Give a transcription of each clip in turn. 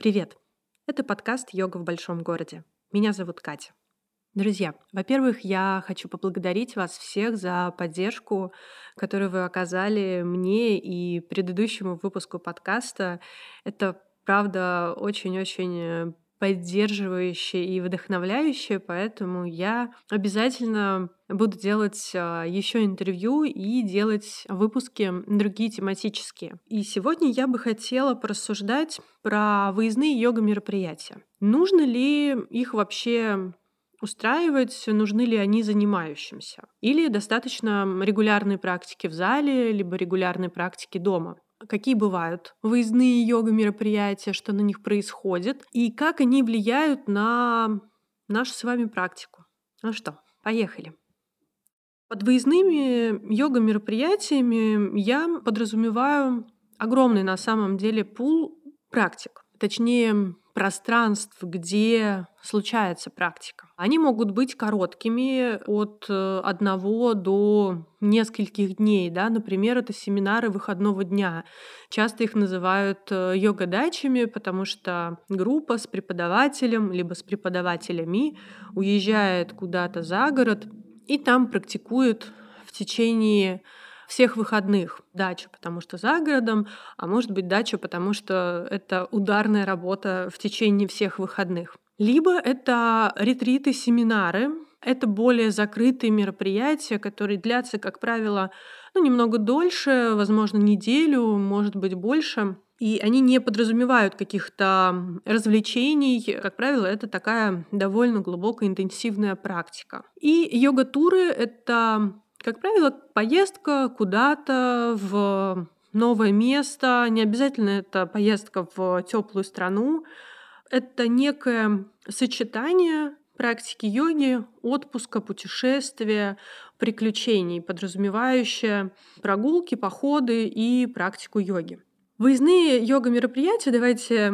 Привет! Это подкаст «Йога в большом городе». Меня зовут Катя. Друзья, во-первых, я хочу поблагодарить вас всех за поддержку, которую вы оказали мне и предыдущему выпуску подкаста. Это, правда, очень-очень поддерживающее и вдохновляющее, поэтому я обязательно буду делать а, еще интервью и делать выпуски другие тематические. И сегодня я бы хотела порассуждать про выездные йога-мероприятия. Нужно ли их вообще устраивать, нужны ли они занимающимся. Или достаточно регулярной практики в зале, либо регулярной практики дома какие бывают выездные йога-мероприятия, что на них происходит, и как они влияют на нашу с вами практику. Ну что, поехали. Под выездными йога-мероприятиями я подразумеваю огромный на самом деле пул практик. Точнее, пространств, где случается практика. Они могут быть короткими от э, одного до нескольких дней. Да? Например, это семинары выходного дня. Часто их называют э, йога-дачами, потому что группа с преподавателем либо с преподавателями уезжает куда-то за город и там практикует в течение всех выходных. Дача, потому что за городом, а может быть дача, потому что это ударная работа в течение всех выходных. Либо это ретриты, семинары, это более закрытые мероприятия, которые длятся, как правило, ну, немного дольше, возможно, неделю, может быть, больше. И они не подразумевают каких-то развлечений. Как правило, это такая довольно глубокая, интенсивная практика. И йога-туры — это как правило, поездка куда-то в новое место, не обязательно это поездка в теплую страну, это некое сочетание практики йоги, отпуска, путешествия, приключений, подразумевающее прогулки, походы и практику йоги. Выездные йога-мероприятия, давайте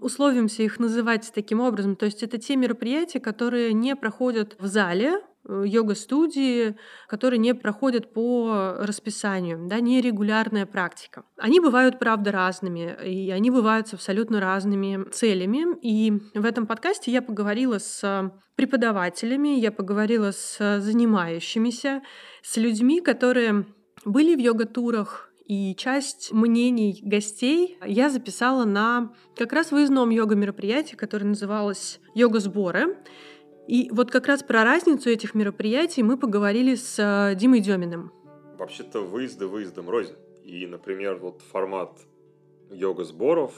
условимся их называть таким образом, то есть это те мероприятия, которые не проходят в зале, йога-студии, которые не проходят по расписанию, да, нерегулярная практика. Они бывают, правда, разными, и они бывают с абсолютно разными целями. И в этом подкасте я поговорила с преподавателями, я поговорила с занимающимися, с людьми, которые были в йога-турах, и часть мнений гостей я записала на как раз выездном йога-мероприятии, которое называлось «Йога-сборы». И вот как раз про разницу этих мероприятий мы поговорили с э, Димой Деминым. Вообще-то выезды выездом рознь. И, например, вот формат йога-сборов,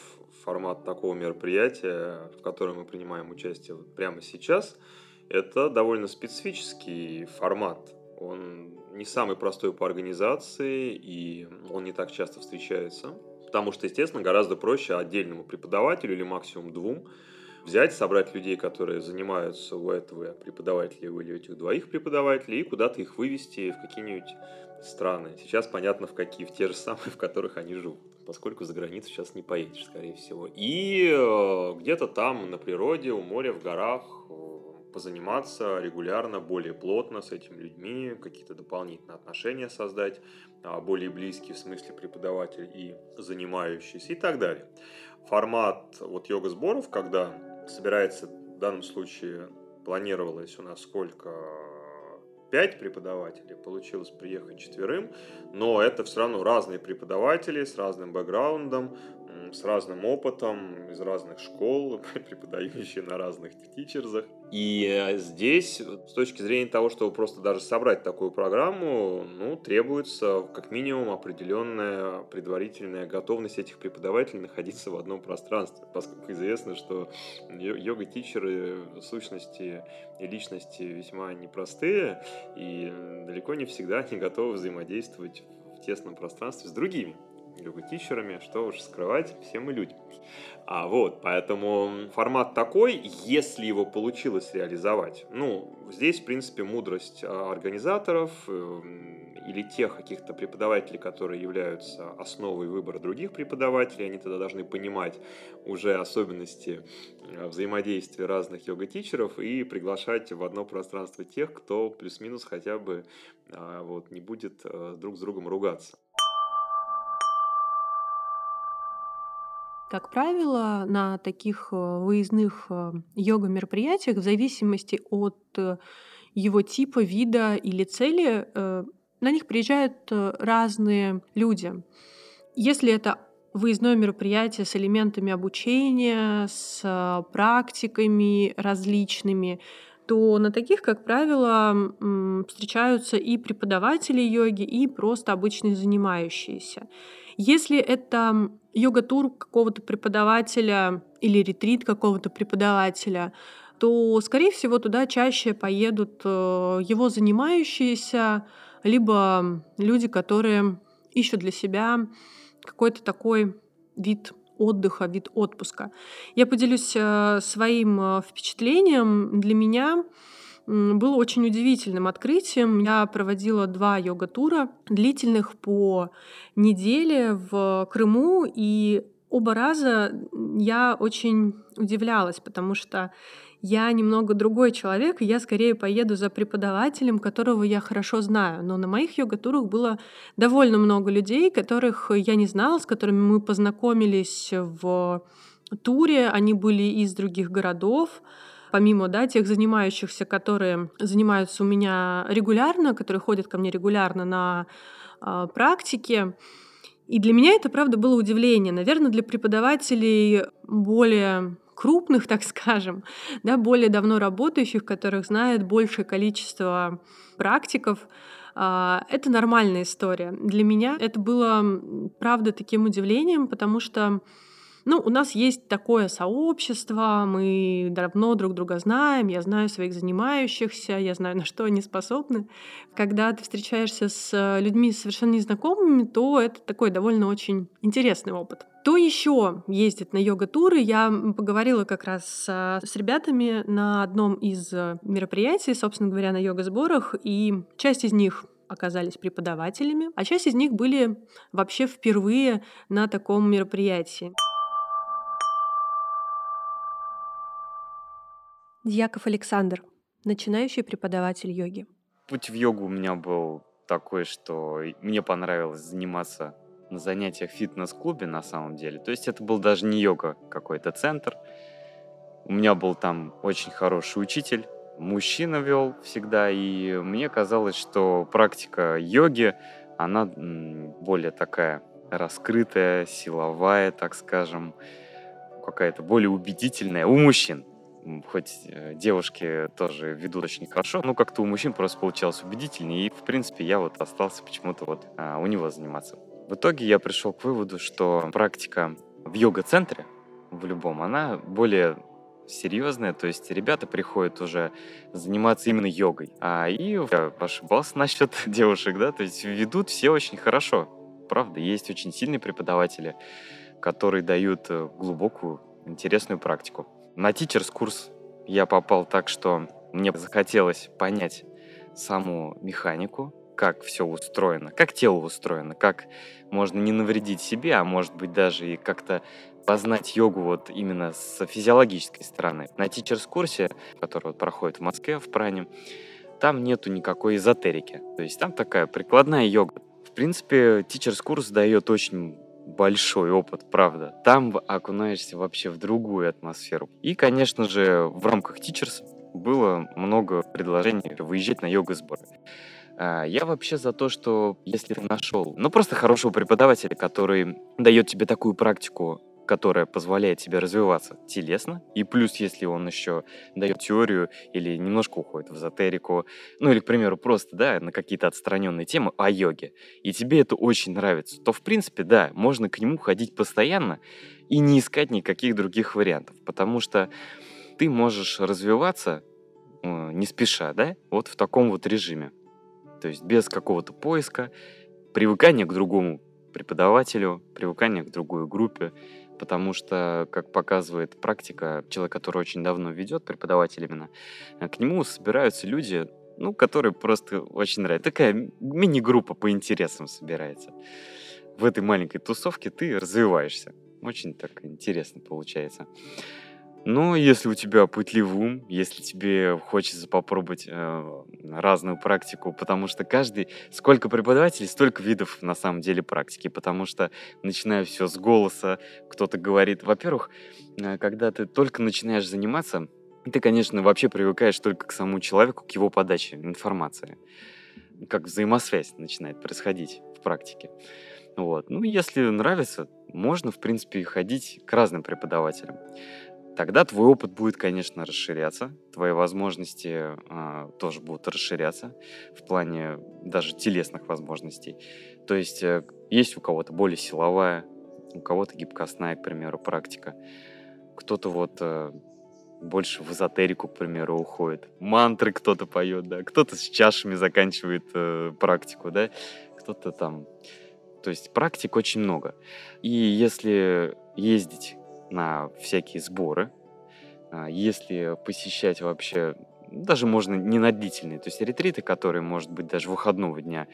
формат такого мероприятия, в котором мы принимаем участие вот прямо сейчас, это довольно специфический формат. Он не самый простой по организации, и он не так часто встречается. Потому что, естественно, гораздо проще отдельному преподавателю или максимум двум взять, собрать людей, которые занимаются у этого преподавателя или у этих двоих преподавателей, и куда-то их вывести в какие-нибудь страны. Сейчас понятно, в какие, в те же самые, в которых они живут, поскольку за границу сейчас не поедешь, скорее всего. И э, где-то там на природе, у моря, в горах э, позаниматься регулярно, более плотно с этими людьми, какие-то дополнительные отношения создать, а, более близкие в смысле преподаватель и занимающийся и так далее. Формат вот йога-сборов, когда собирается в данном случае планировалось у нас сколько? Пять преподавателей, получилось приехать четверым, но это все равно разные преподаватели с разным бэкграундом, с разным опытом, из разных школ, преподающие на разных тичерзах. И э, здесь, с точки зрения того, чтобы просто даже собрать такую программу, ну, требуется как минимум определенная предварительная готовность этих преподавателей находиться в одном пространстве, поскольку известно, что йога-тичеры сущности и личности весьма непростые, и далеко не всегда они готовы взаимодействовать в тесном пространстве с другими йога-тичерами, что уж скрывать, все мы люди. А вот, поэтому формат такой, если его получилось реализовать. Ну, здесь, в принципе, мудрость а, организаторов э, или тех каких-то преподавателей, которые являются основой выбора других преподавателей, они тогда должны понимать уже особенности э, взаимодействия разных йога-тичеров и приглашать в одно пространство тех, кто плюс-минус хотя бы а, вот, не будет э, друг с другом ругаться. Как правило, на таких э, выездных э, йога-мероприятиях, в зависимости от э, его типа, вида или цели, на них приезжают разные люди. Если это выездное мероприятие с элементами обучения, с практиками различными, то на таких, как правило, встречаются и преподаватели йоги, и просто обычные занимающиеся. Если это йога-тур какого-то преподавателя или ретрит какого-то преподавателя, то, скорее всего, туда чаще поедут э, его занимающиеся, либо люди, которые ищут для себя какой-то такой вид отдыха, вид отпуска. Я поделюсь э, своим э, впечатлением. Для меня было очень удивительным открытием. Я проводила два йога-тура длительных по неделе в Крыму, и оба раза я очень удивлялась, потому что я немного другой человек, и я скорее поеду за преподавателем, которого я хорошо знаю. Но на моих йога-турах было довольно много людей, которых я не знала, с которыми мы познакомились в туре. Они были из других городов помимо да, тех занимающихся, которые занимаются у меня регулярно, которые ходят ко мне регулярно на э, практике. И для меня это, правда, было удивление. Наверное, для преподавателей более крупных, так скажем, да, более давно работающих, которых знает большее количество практиков, а, это нормальная история. Для меня это было, правда, таким удивлением, потому что ну, у нас есть такое сообщество, мы давно друг друга знаем, я знаю своих занимающихся, я знаю, на что они способны. Когда ты встречаешься с людьми совершенно незнакомыми, то это такой довольно очень интересный опыт. Кто еще ездит на йога-туры? Я поговорила как раз с, с ребятами на одном из мероприятий, собственно говоря, на йога-сборах, и часть из них оказались преподавателями, а часть из них были вообще впервые на таком мероприятии. Дьяков Александр, начинающий преподаватель йоги. Путь в йогу у меня был такой, что мне понравилось заниматься на занятиях в фитнес-клубе на самом деле. То есть это был даже не йога, какой-то центр. У меня был там очень хороший учитель, мужчина вел всегда, и мне казалось, что практика йоги, она более такая раскрытая, силовая, так скажем, какая-то более убедительная у мужчин хоть э, девушки тоже ведут очень хорошо, но как-то у мужчин просто получалось убедительнее, и, в принципе, я вот остался почему-то вот а, у него заниматься. В итоге я пришел к выводу, что практика в йога-центре, в любом, она более серьезная, то есть ребята приходят уже заниматься именно йогой. А и я ошибался насчет девушек, да, то есть ведут все очень хорошо. Правда, есть очень сильные преподаватели, которые дают э, глубокую, интересную практику. На teachers курс я попал так, что мне захотелось понять саму механику, как все устроено, как тело устроено, как можно не навредить себе, а может быть даже и как-то познать йогу вот именно с физиологической стороны. На teachers курсе, который вот проходит в Москве, в Пране, там нету никакой эзотерики. То есть там такая прикладная йога. В принципе, teachers курс дает очень большой опыт, правда. Там окунаешься вообще в другую атмосферу. И, конечно же, в рамках Teachers было много предложений выезжать на йога-сборы. А, я вообще за то, что если ты нашел, ну просто хорошего преподавателя, который дает тебе такую практику которая позволяет тебе развиваться телесно, и плюс, если он еще дает теорию или немножко уходит в эзотерику, ну или, к примеру, просто, да, на какие-то отстраненные темы о йоге, и тебе это очень нравится, то, в принципе, да, можно к нему ходить постоянно и не искать никаких других вариантов, потому что ты можешь развиваться э, не спеша, да, вот в таком вот режиме. То есть без какого-то поиска, привыкания к другому преподавателю, привыкания к другой группе, потому что, как показывает практика, человек, который очень давно ведет, преподаватель именно, э, к нему собираются люди, ну, которые просто очень нравятся. Такая мини-группа по интересам собирается. В этой маленькой тусовке ты развиваешься. Очень так интересно получается. Но если у тебя пытливый ум, если тебе хочется попробовать э, разную практику, потому что каждый, сколько преподавателей, столько видов на самом деле практики, потому что начиная все с голоса, кто-то говорит, во-первых, э, когда ты только начинаешь заниматься, ты, конечно, вообще привыкаешь только к самому человеку, к его подаче информации, как взаимосвязь начинает происходить в практике. Вот. Ну, если нравится, можно, в принципе, ходить к разным преподавателям тогда твой опыт будет, конечно, расширяться, твои возможности э, тоже будут расширяться в плане даже телесных возможностей. То есть э, есть у кого-то более силовая, у кого-то гибкостная, к примеру, практика. Кто-то вот э, больше в эзотерику, к примеру, уходит. Мантры кто-то поет, да. Кто-то с чашами заканчивает э, практику, да. Кто-то там... То есть практик очень много. И если ездить на всякие сборы, а, если посещать вообще, даже можно не на длительные, то есть ретриты, которые, может быть, даже выходного дня,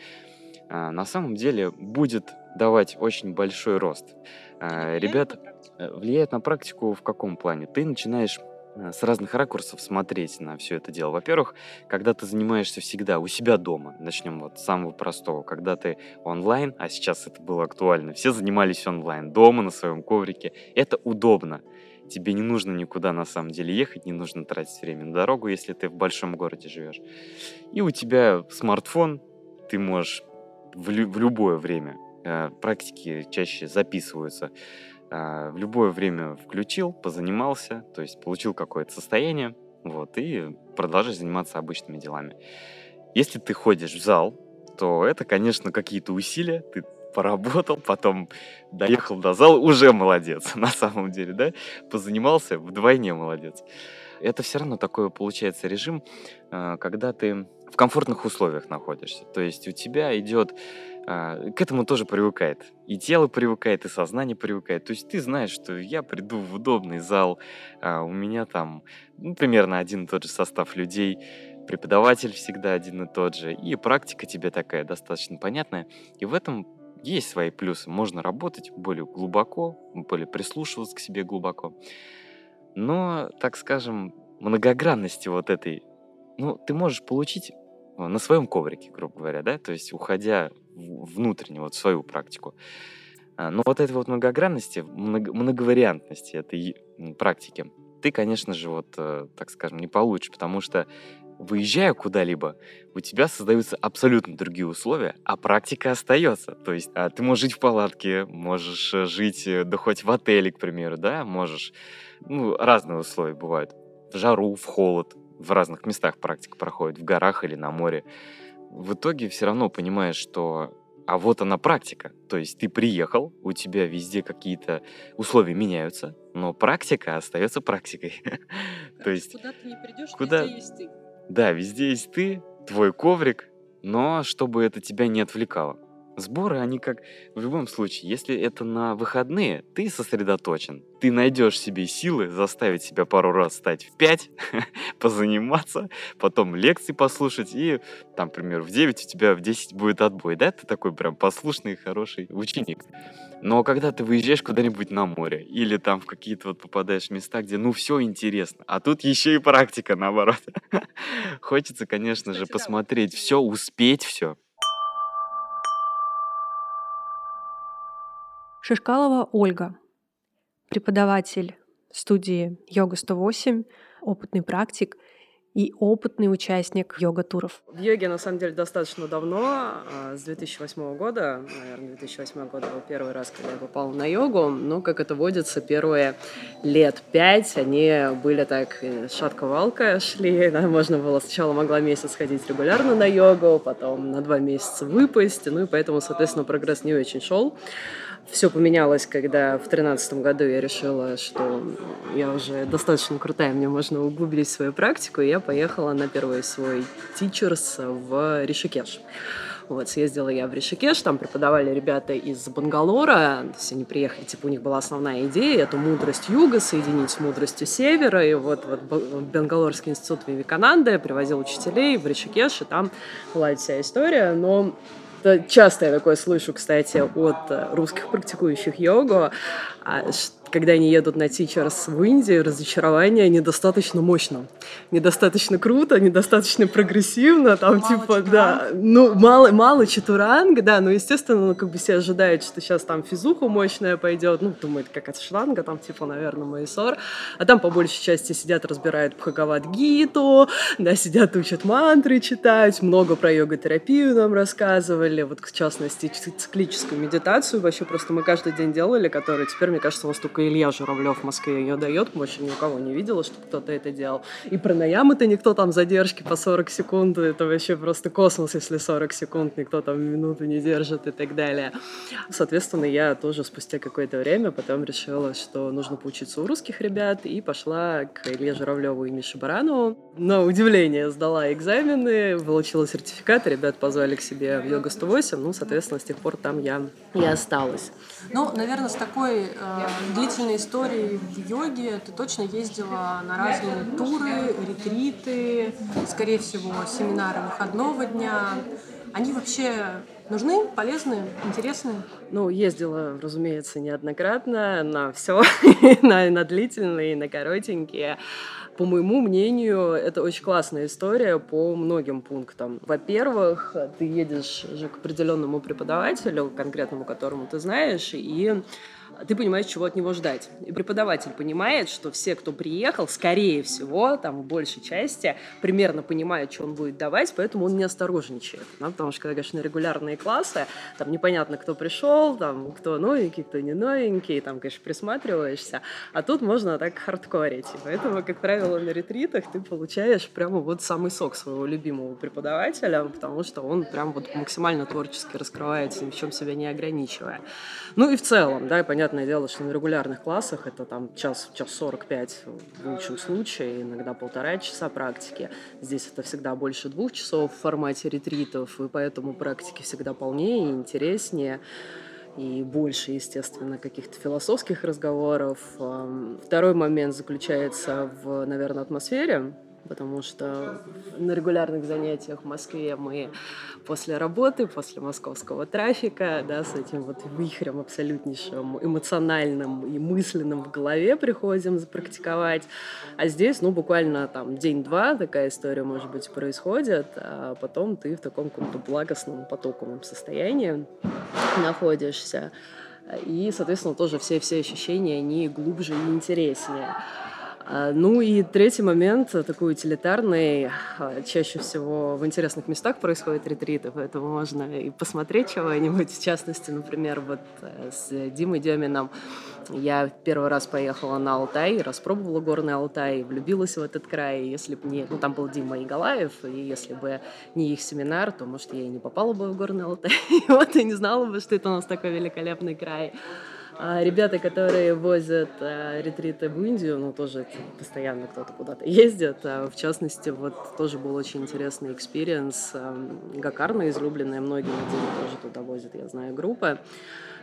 а, на самом деле будет давать очень большой рост. А, ребята э, влияет на практику в каком плане? Ты начинаешь с разных ракурсов смотреть на все это дело. Во-первых, когда ты занимаешься всегда у себя дома, начнем вот с самого простого, когда ты онлайн, а сейчас это было актуально, все занимались онлайн, дома на своем коврике, это удобно. Тебе не нужно никуда на самом деле ехать, не нужно тратить время на дорогу, если ты в большом городе живешь. И у тебя смартфон, ты можешь в, лю- в любое время, э, практики чаще записываются, э, в любое время включил, позанимался, то есть получил какое-то состояние, вот, и продолжаешь заниматься обычными делами. Если ты ходишь в зал, то это, конечно, какие-то усилия, ты поработал, потом доехал до зала, уже молодец, на самом деле, да? Позанимался, вдвойне молодец. Это все равно такой получается режим, а, когда ты в комфортных условиях находишься. То есть у тебя идет а, к этому тоже привыкает. И тело привыкает, и сознание привыкает. То есть ты знаешь, что я приду в удобный зал, а, у меня там ну, примерно один и тот же состав людей, преподаватель всегда один и тот же, и практика тебе такая достаточно понятная. И в этом есть свои плюсы. Можно работать более глубоко, более прислушиваться к себе глубоко. Но, так скажем, многогранности вот этой, ну, ты можешь получить на своем коврике, грубо говоря, да, то есть уходя внутренне, вот в свою практику. А, но вот этой вот многогранности, многовариантности этой практики, ты, конечно же, вот, э, так скажем, не получишь, потому что выезжая куда-либо, у тебя создаются абсолютно другие условия, а практика остается. То есть а, ты можешь жить в палатке, можешь э, жить, э, да хоть в отеле, к примеру, да, можешь. Ну, разные условия бывают. В жару, в холод, в разных местах практика проходит, в горах или на море. В итоге все равно понимаешь, что а вот она практика. То есть ты приехал, у тебя везде какие-то условия меняются, но практика остается практикой. То есть куда ты не придешь, куда... везде есть ты. Да, везде есть ты, твой коврик, но чтобы это тебя не отвлекало. Сборы, они как в любом случае, если это на выходные, ты сосредоточен. Ты найдешь себе силы заставить себя пару раз стать в 5, позаниматься, потом лекции послушать, и там, например, в 9 у тебя в 10 будет отбой, да? Ты такой прям послушный, хороший ученик. Но когда ты выезжаешь куда-нибудь на море или там в какие-то вот попадаешь места, где ну все интересно, а тут еще и практика наоборот. Хочется, конечно же, посмотреть все, успеть все. Шишкалова Ольга, преподаватель студии Йога 108, опытный практик – и опытный участник йога-туров. В йоге, на самом деле, достаточно давно, а, с 2008 года, наверное, 2008 год был первый раз, когда я попала на йогу, но, как это водится, первые лет пять они были так э, шатко-валко шли, да, можно было сначала могла месяц ходить регулярно на йогу, потом на два месяца выпасть, ну и поэтому, соответственно, прогресс не очень шел все поменялось, когда в тринадцатом году я решила, что я уже достаточно крутая, мне можно углубить свою практику, и я поехала на первый свой тичерс в Ришикеш. Вот, съездила я в Ришикеш, там преподавали ребята из Бангалора, то есть они приехали, типа, у них была основная идея, эту мудрость юга соединить с мудростью севера, и вот, вот Бангалорский институт Вивикананды привозил учителей в Ришикеш, и там была вся история, но часто я такое слышу, кстати, от э, русских практикующих йогу, а, когда они едут на Teachers в Индию, разочарование недостаточно мощно, недостаточно круто, недостаточно прогрессивно, там мало типа, чатуранг. да, ну, мало, мало чатуранг, да, но, естественно, ну, как бы все ожидают, что сейчас там физуха мощная пойдет, ну, думает, как от шланга, там, типа, наверное, Майсор, а там, по большей части, сидят, разбирают Бхагават Гиту, да, сидят, учат мантры, читают, много про йога-терапию нам рассказывали, вот, в частности, циклическую медитацию. Вообще просто мы каждый день делали, которая теперь, мне кажется, у вас только Илья Журавлев в Москве ее дает, больше ни у кого не видела, что кто-то это делал. И про наямы-то никто там задержки по 40 секунд, это вообще просто космос, если 40 секунд никто там минуту не держит и так далее. Соответственно, я тоже спустя какое-то время потом решила, что нужно поучиться у русских ребят, и пошла к Илье Журавлеву и Мише Баранову. На удивление сдала экзамены, получила сертификат, ребят позвали к себе в Йога 108, ну, соответственно, с тех пор там я и осталась. Ну, наверное, с такой э, длительной историей в йоге ты точно ездила на разные туры, ретриты, скорее всего, семинары выходного дня. Они вообще нужны, полезны, интересны? Ну, ездила, разумеется, неоднократно на все, на, на длительные, на коротенькие. По моему мнению, это очень классная история по многим пунктам. Во-первых, ты едешь же к определенному преподавателю, конкретному которому ты знаешь, и ты понимаешь, чего от него ждать. И преподаватель понимает, что все, кто приехал, скорее всего, там в большей части, примерно понимают, что он будет давать, поэтому он не осторожничает. Да? Потому что, когда, конечно, регулярные классы, там непонятно, кто пришел, там, кто новенький, кто не новенький, там, конечно, присматриваешься. А тут можно так хардкорить. И поэтому, как правило, на ретритах ты получаешь прямо вот самый сок своего любимого преподавателя, потому что он прям вот максимально творчески раскрывается, ни в чем себя не ограничивая. Ну и в целом, да, понятно, понятное дело, что на регулярных классах это там час, час 45 в лучшем случае, иногда полтора часа практики. Здесь это всегда больше двух часов в формате ретритов, и поэтому практики всегда полнее и интереснее и больше, естественно, каких-то философских разговоров. Второй момент заключается в, наверное, атмосфере потому что на регулярных занятиях в Москве мы после работы, после московского трафика, да, с этим вот вихрем абсолютнейшим эмоциональным и мысленным в голове приходим запрактиковать. А здесь, ну, буквально там день-два такая история, может быть, происходит, а потом ты в таком каком-то благостном потоковом состоянии находишься. И, соответственно, тоже все-все ощущения, они глубже и интереснее. А, ну и третий момент, э, такой утилитарный, а, чаще всего в интересных местах происходят ретриты, поэтому можно и посмотреть чего-нибудь. В частности, например, вот э, с Димой Демином я первый раз поехала на Алтай, распробовала горный Алтай, влюбилась в этот край. Если бы не... Ну, там был Дима Игалаев, и если бы не их семинар, то, может, я и не попала бы в горный Алтай. вот, и не знала бы, что это у нас такой великолепный край. А ребята, которые возят а, ретриты в Индию, ну, тоже постоянно кто-то куда-то ездит. А, в частности, вот тоже был очень интересный experience. А, Гокарна, излюбленная многими, тоже туда возят, я знаю, группы.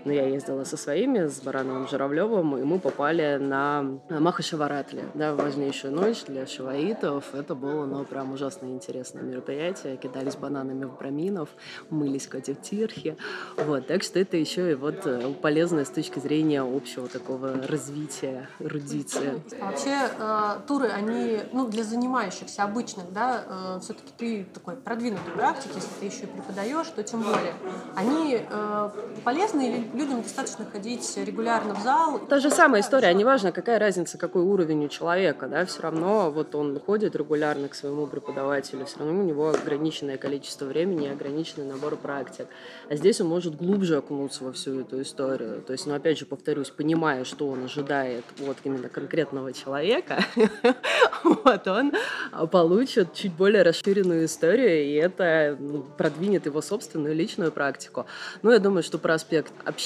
Но я ездила со своими, с Барановым Журавлевым, и мы попали на Махашиваратри, да, важнейшую ночь для шиваитов. Это было, ну, прям ужасно интересное мероприятие. Кидались бананами в браминов, мылись в тиртхе. Вот, так что это еще и вот э, полезно с точки зрения общего такого развития эрудиции. А вообще э, туры, они, ну, для занимающихся обычных, да, э, все-таки ты такой продвинутый практик, если ты еще и преподаешь, то тем более. Они э, полезны или людям достаточно ходить регулярно в зал. Та же самая история, неважно, какая разница, какой уровень у человека, да, все равно вот он ходит регулярно к своему преподавателю, все равно у него ограниченное количество времени, ограниченный набор практик. А здесь он может глубже окунуться во всю эту историю. То есть, ну, опять же, повторюсь, понимая, что он ожидает вот именно конкретного человека, вот он получит чуть более расширенную историю, и это ну, продвинет его собственную личную практику. Ну, я думаю, что про аспект общения,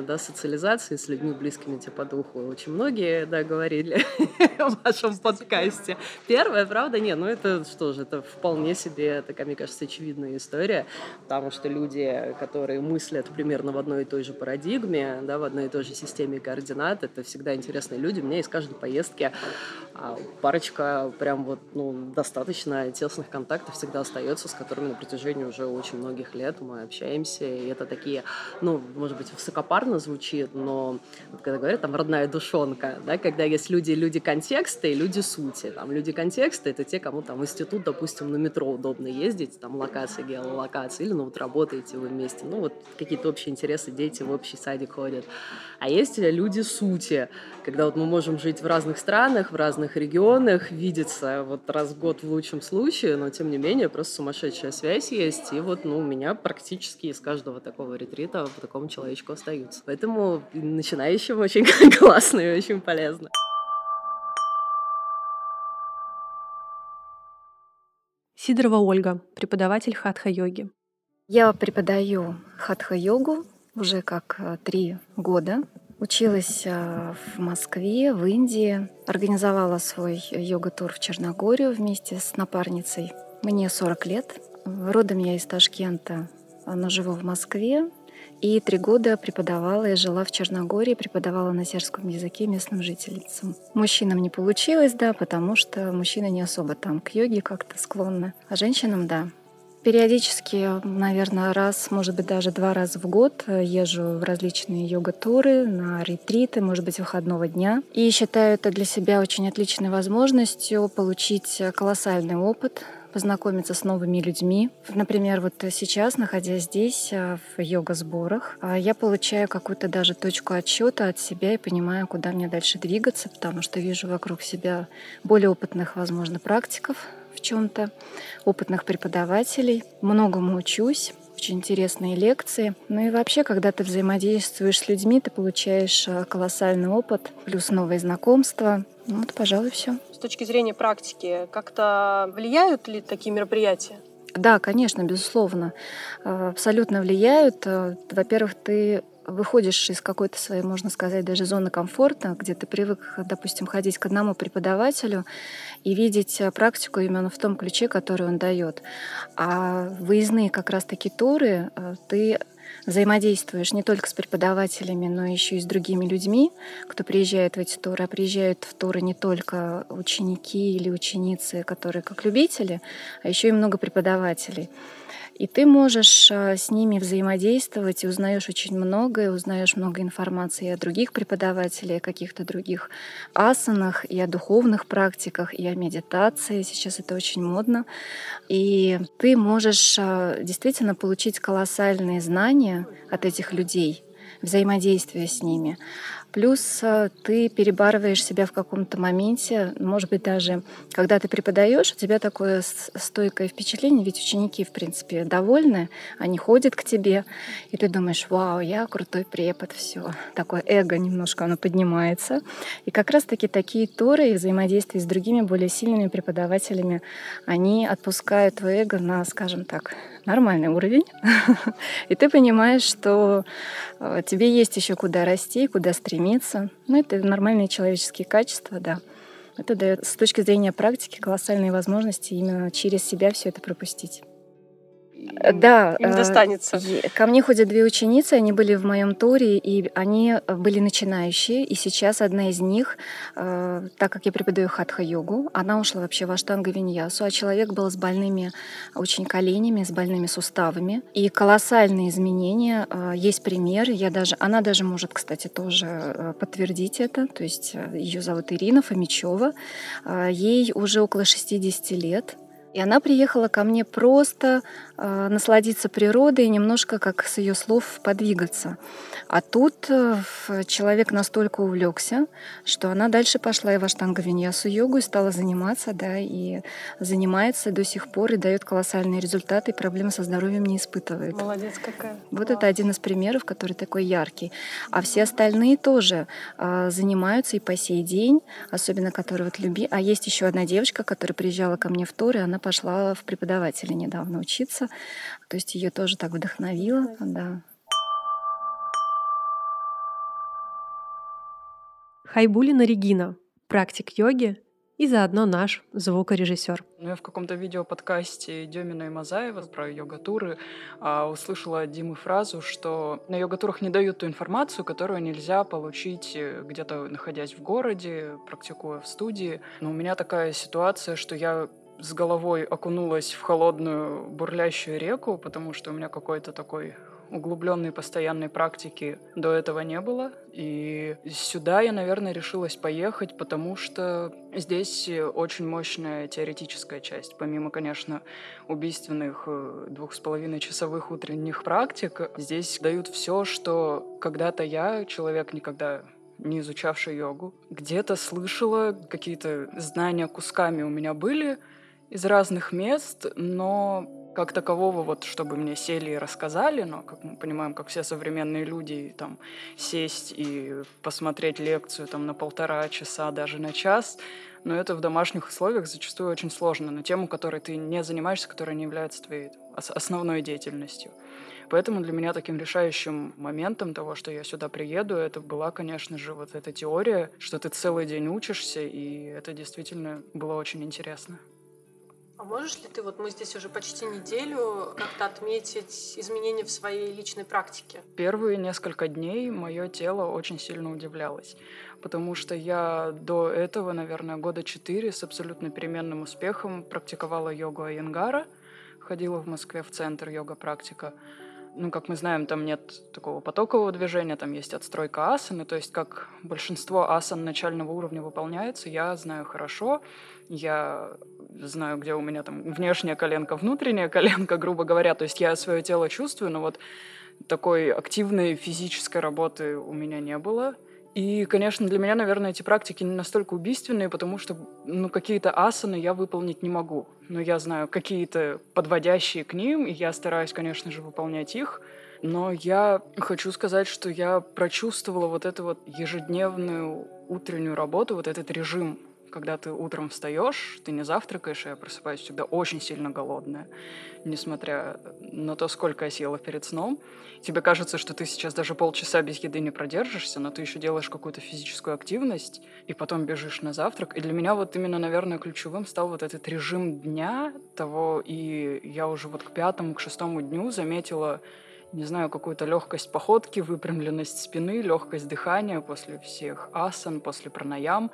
да, социализации с людьми, близкими тебе по духу, очень многие, да, говорили в вашем подкасте. Первое, правда, не, ну это что же, это вполне себе такая, мне кажется, очевидная история, потому что люди, которые мыслят примерно в одной и той же парадигме, да, в одной и той же системе координат, это всегда интересные люди. У меня из каждой поездки А парочка прям вот, ну, достаточно тесных контактов всегда остается, с которыми на протяжении уже очень многих лет мы общаемся. И это такие, ну, может быть, высокопарно звучит, но вот когда говорят там родная душонка, да, когда есть люди, люди контекста и люди сути. Там люди контекста — это те, кому там институт, допустим, на метро удобно ездить, там локация, геолокация, или ну вот работаете вы вместе. Ну вот какие-то общие интересы, дети в общий садик ходят. А есть люди сути, когда вот мы можем жить в разных странах, в разных регионах, видеться вот раз в год в лучшем случае, но тем не менее просто сумасшедшая связь есть. И вот ну, у меня практически из каждого такого ретрита по такому человечку остаются. Поэтому начинающим очень классно и очень полезно. Сидорова Ольга, преподаватель хатха-йоги. Я преподаю хатха-йогу уже как э, три года. Училась э, в Москве, в Индии, организовала свой йога-тур в Черногорию вместе с напарницей. Мне 40 лет. Родом я из Ташкента, но живу в Москве. И три года преподавала и жила в Черногории, преподавала на сербском языке местным жительницам. Мужчинам не получилось, да, потому что мужчины не особо там к йоге как-то склонны, а женщинам — да. Периодически, наверное, раз, может быть, даже два раза в год езжу в различные йога-туры, на ретриты, может быть, выходного дня. И считаю это для себя очень отличной возможностью получить колоссальный опыт, познакомиться с новыми людьми. Например, вот сейчас, находясь здесь, в йога-сборах, я получаю какую-то даже точку отсчета от себя и понимаю, куда мне дальше двигаться, потому что вижу вокруг себя более опытных, возможно, практиков, в чем-то, опытных преподавателей. Многому учусь, очень интересные лекции. Ну и вообще, когда ты взаимодействуешь с людьми, ты получаешь э, колоссальный опыт, плюс новые знакомства. Ну вот, пожалуй, все. С точки зрения практики, как-то влияют ли такие мероприятия? Да, конечно, безусловно. Э, абсолютно влияют. Э, во-первых, ты выходишь из какой-то своей, можно сказать, даже зоны комфорта, где ты привык, допустим, ходить к одному преподавателю и видеть э, практику именно в том ключе, который он дает. А выездные как раз-таки туры э, ты взаимодействуешь не только с преподавателями, но еще и с другими людьми, кто приезжает в эти туры, а приезжают в туры не только ученики или ученицы, которые как любители, а еще и много преподавателей. И ты можешь а, с ними взаимодействовать и узнаешь очень многое, узнаешь много информации о других преподавателей, о каких-то других асанах, и о духовных практиках, и о медитации. Сейчас это очень модно. И ты можешь а, действительно получить колоссальные знания от этих людей, взаимодействия с ними. Плюс э, ты перебарываешь себя в каком-то моменте, может быть, даже когда ты преподаешь, у тебя такое стойкое впечатление, ведь ученики, в принципе, довольны, они ходят к тебе, и ты думаешь, вау, я крутой препод, все. Такое эго немножко, оно поднимается. И как раз-таки такие туры и взаимодействие с другими более сильными преподавателями, они отпускают твое эго на, скажем так, нормальный уровень. И ты понимаешь, что э, тебе есть еще куда расти, куда стремиться. Ну, это нормальные человеческие качества, да. Это дает с точки зрения практики колоссальные возможности именно через себя все это пропустить. Да. Им э, достанется. Ко мне ходят две ученицы, они были в моем туре, и они были начинающие. И сейчас одна из них, э, так как я преподаю хатха-йогу, она ушла вообще в аштанга-виньясу, а человек был с больными очень коленями, с больными суставами. И колоссальные изменения. Э, есть пример, я даже, она даже может, кстати, тоже подтвердить это. То есть ее зовут Ирина Фомичева. Ей уже около 60 лет. И она приехала ко мне просто э, насладиться природой и немножко, как с ее слов, подвигаться. А тут э, человек настолько увлекся, что она дальше пошла и в аштанга виньясу йогу и стала заниматься, да, и занимается до сих пор и дает колоссальные результаты, и проблемы со здоровьем не испытывает. Молодец какая. Вот это один из примеров, который такой яркий. А все остальные тоже э, занимаются и по сей день, особенно которые вот люби. А есть еще одна девочка, которая приезжала ко мне в Тур, и она пошла в преподавателя недавно учиться. То есть ее тоже так вдохновило. Да. Хайбулина Регина, практик йоги, и заодно наш звукорежиссер. Ну, я в каком-то видео-подкасте Демина и Мазаева про йога-туры а, услышала от Димы фразу, что на йога-турах не дают ту информацию, которую нельзя получить э, где-то находясь в городе, практикуя в студии. Но у меня такая ситуация, что я с головой окунулась в холодную бурлящую реку, потому что у меня какой-то такой углубленной постоянной практики до этого не было. И сюда я, наверное, решилась поехать, потому что здесь очень мощная теоретическая часть. Помимо, конечно, убийственных э, двух с половиной часовых утренних практик, здесь дают все, что когда-то я, человек никогда не изучавший йогу, где-то слышала, какие-то знания кусками у меня были из разных мест, но как такового, вот, чтобы мне сели и рассказали, но, как мы понимаем, как все современные люди, там, сесть и посмотреть лекцию там, на полтора часа, даже на час, но это в домашних условиях зачастую очень сложно, на тему, которой ты не занимаешься, которая не является твоей основной деятельностью. Поэтому для меня таким решающим моментом того, что я сюда приеду, это была, конечно же, вот эта теория, что ты целый день учишься, и это действительно было очень интересно. А можешь ли ты, вот мы здесь уже почти неделю, как-то отметить изменения в своей личной практике? Первые несколько дней мое тело очень сильно удивлялось, потому что я до этого, наверное, года четыре с абсолютно переменным успехом практиковала йогу Айенгара, ходила в Москве в центр йога-практика, ну, как мы знаем, там нет такого потокового движения, там есть отстройка асаны, то есть как большинство асан начального уровня выполняется, я знаю хорошо, я знаю, где у меня там внешняя коленка, внутренняя коленка, грубо говоря. То есть я свое тело чувствую, но вот такой активной физической работы у меня не было. И, конечно, для меня, наверное, эти практики не настолько убийственные, потому что ну, какие-то асаны я выполнить не могу. Но я знаю какие-то подводящие к ним, и я стараюсь, конечно же, выполнять их. Но я хочу сказать, что я прочувствовала вот эту вот ежедневную утреннюю работу, вот этот режим когда ты утром встаешь, ты не завтракаешь, я просыпаюсь всегда очень сильно голодная, несмотря на то, сколько я съела перед сном. Тебе кажется, что ты сейчас даже полчаса без еды не продержишься, но ты еще делаешь какую-то физическую активность, и потом бежишь на завтрак. И для меня вот именно, наверное, ключевым стал вот этот режим дня того, и я уже вот к пятому, к шестому дню заметила не знаю, какую-то легкость походки, выпрямленность спины, легкость дыхания после всех асан, после пранаям,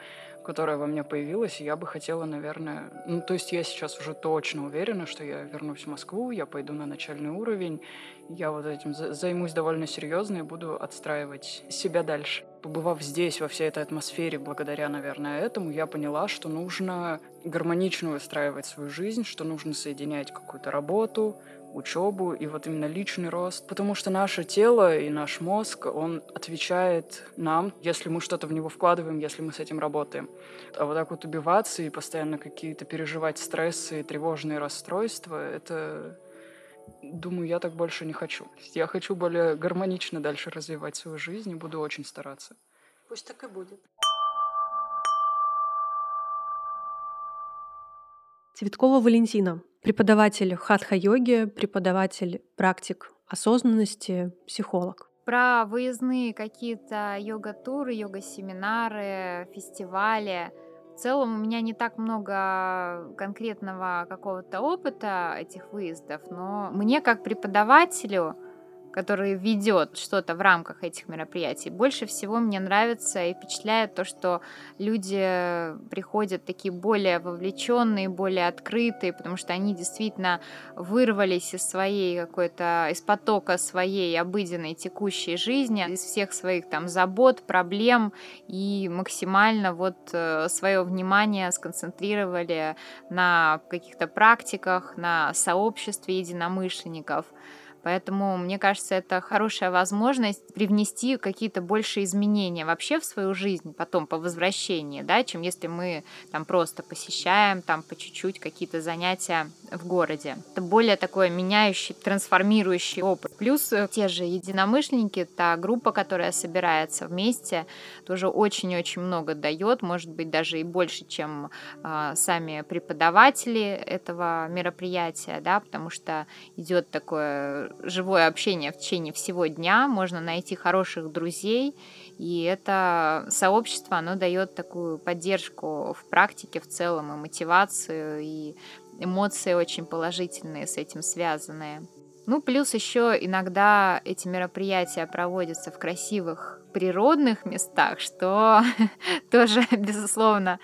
которая во мне появилась, я бы хотела, наверное... Ну, то есть я сейчас уже точно уверена, что я вернусь в Москву, я пойду на начальный уровень, я вот этим займусь довольно серьезно и буду отстраивать себя дальше. Побывав здесь, во всей этой атмосфере, благодаря, наверное, этому, я поняла, что нужно гармонично выстраивать свою жизнь, что нужно соединять какую-то работу, учебу и вот именно личный рост. Потому что наше тело и наш мозг, он отвечает нам, если мы что-то в него вкладываем, если мы с этим работаем. А вот так вот убиваться и постоянно какие-то переживать стрессы и тревожные расстройства, это думаю, я так больше не хочу. Я хочу более гармонично дальше развивать свою жизнь и буду очень стараться. Пусть так и будет. Цветкова Валентина, преподаватель хатха-йоги, преподаватель практик осознанности, психолог. Про выездные какие-то йога-туры, йога-семинары, фестивали. В целом у меня не так много конкретного какого-то опыта этих выездов, но мне как преподавателю который ведет что-то в рамках этих мероприятий. Больше всего мне нравится и впечатляет то, что люди приходят такие более вовлеченные, более открытые, потому что они действительно вырвались из своей какой-то, из потока своей обыденной текущей жизни, из всех своих там забот, проблем и максимально вот э, свое внимание сконцентрировали на каких-то практиках, на сообществе единомышленников. Поэтому, мне кажется, это хорошая возможность привнести какие-то большие изменения вообще в свою жизнь потом по возвращении, да, чем если мы там просто посещаем там по чуть-чуть какие-то занятия в городе. Это более такой меняющий, трансформирующий опыт. Плюс э, те же единомышленники, та группа, которая собирается вместе, тоже очень-очень много дает, может быть, даже и больше, чем э, сами преподаватели этого мероприятия, да, потому что идет такое живое общение в течение всего дня, можно найти хороших друзей И это сообщество, оно дает такую поддержку в практике в целом, и мотивацию, и эмоции очень положительные с этим связанные. Ну, плюс еще иногда эти мероприятия проводятся в красивых природных местах, что тоже, безусловно,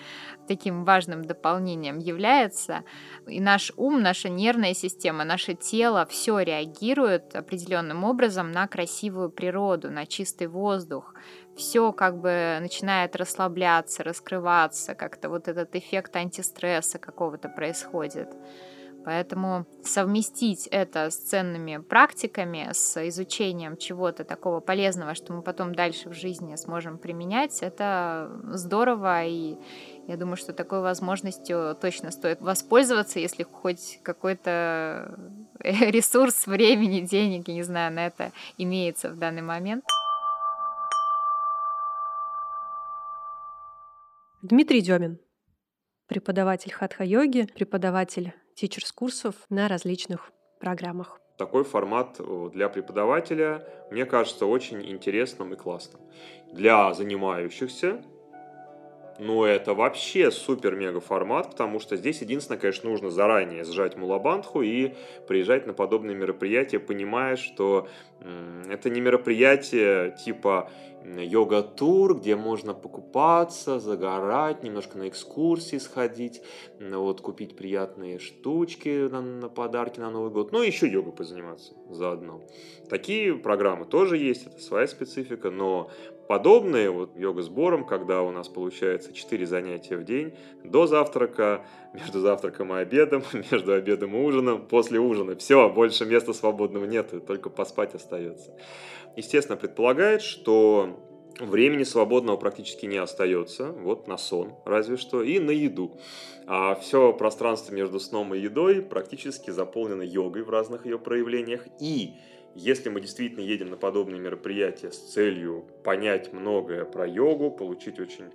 таким важным дополнением является. И наш ум, наша нервная система, наше тело, все реагирует определенным образом на красивую природу, на чистый воздух. Все как бы начинает расслабляться, раскрываться, как-то вот этот эффект антистресса какого-то происходит. Поэтому совместить это с ценными практиками, с изучением чего-то такого полезного, что мы потом дальше в жизни сможем применять, это здорово. И я думаю, что такой возможностью точно стоит воспользоваться, если хоть какой-то ресурс времени, денег, я не знаю, на это имеется в данный момент. Дмитрий Демин, преподаватель хатха-йоги, преподаватель тичерс-курсов на различных программах. Такой формат э, для преподавателя, мне кажется, очень интересным и классным. Для занимающихся ну, это вообще супер-мега формат, потому что здесь единственное, конечно, нужно заранее сжать мулабандху и приезжать на подобные мероприятия, понимая, что это не мероприятие типа йога-тур, где можно покупаться, загорать, немножко на экскурсии сходить, вот, купить приятные штучки на, на подарки на Новый год, ну, еще йогой позаниматься заодно. Такие программы тоже есть, это своя специфика, но подобные вот йога-сборам, когда у нас получается 4 занятия в день, до завтрака, между завтраком и обедом, между обедом и ужином, после ужина. Все, больше места свободного нет, только поспать остается. Естественно, предполагает, что времени свободного практически не остается, вот на сон разве что, и на еду. А все пространство между сном и едой практически заполнено йогой в разных ее проявлениях, и если мы действительно едем на подобные мероприятия с целью понять многое про йогу, получить очень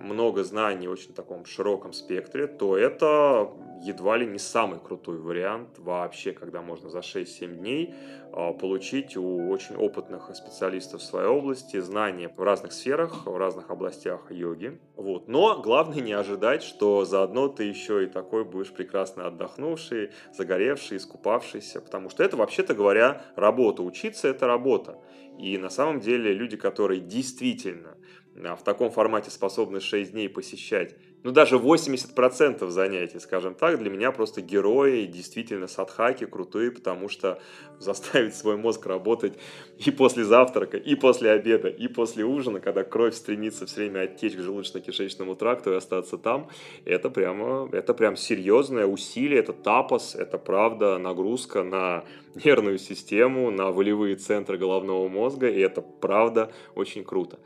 много знаний в очень таком широком спектре, то это едва ли не самый крутой вариант вообще, когда можно за 6-7 дней а, получить у очень опытных специалистов в своей области знания в разных сферах, в разных областях йоги. Вот. Но главное не ожидать, что заодно ты еще и такой будешь прекрасно отдохнувший, загоревший, искупавшийся, потому что это, вообще-то говоря, работа. Учиться – это работа. И на самом деле люди, которые действительно в таком формате способны 6 дней посещать ну, даже 80% занятий, скажем так, для меня просто герои, действительно садхаки крутые, потому что заставить свой мозг работать и после завтрака, и после обеда, и после ужина, когда кровь стремится все время оттечь к желудочно-кишечному тракту и остаться там, это прямо, это прям серьезное усилие, это тапос, это правда нагрузка на нервную систему, на волевые центры головного мозга, и это правда очень круто.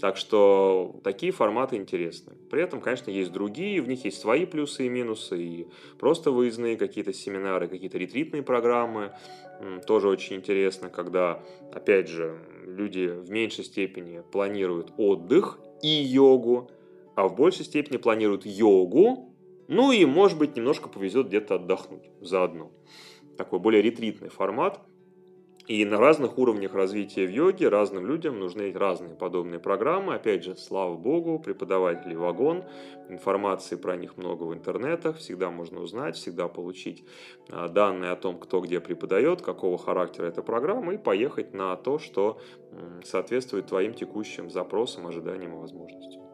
Так что такие форматы интересны. При этом, конечно, есть другие, в них есть свои плюсы и минусы, и просто выездные какие-то семинары, какие-то ретритные программы. Тоже очень интересно, когда, опять же, люди в меньшей степени планируют отдых и йогу, а в большей степени планируют йогу, ну и, может быть, немножко повезет где-то отдохнуть заодно. Такой более ретритный формат. И на разных уровнях развития в йоге разным людям нужны разные подобные программы. Опять же, слава богу, преподаватели вагон, информации про них много в интернетах, всегда можно узнать, всегда получить а, данные о том, кто где преподает, какого характера эта программа, и поехать на то, что соответствует твоим текущим запросам, ожиданиям и возможностям.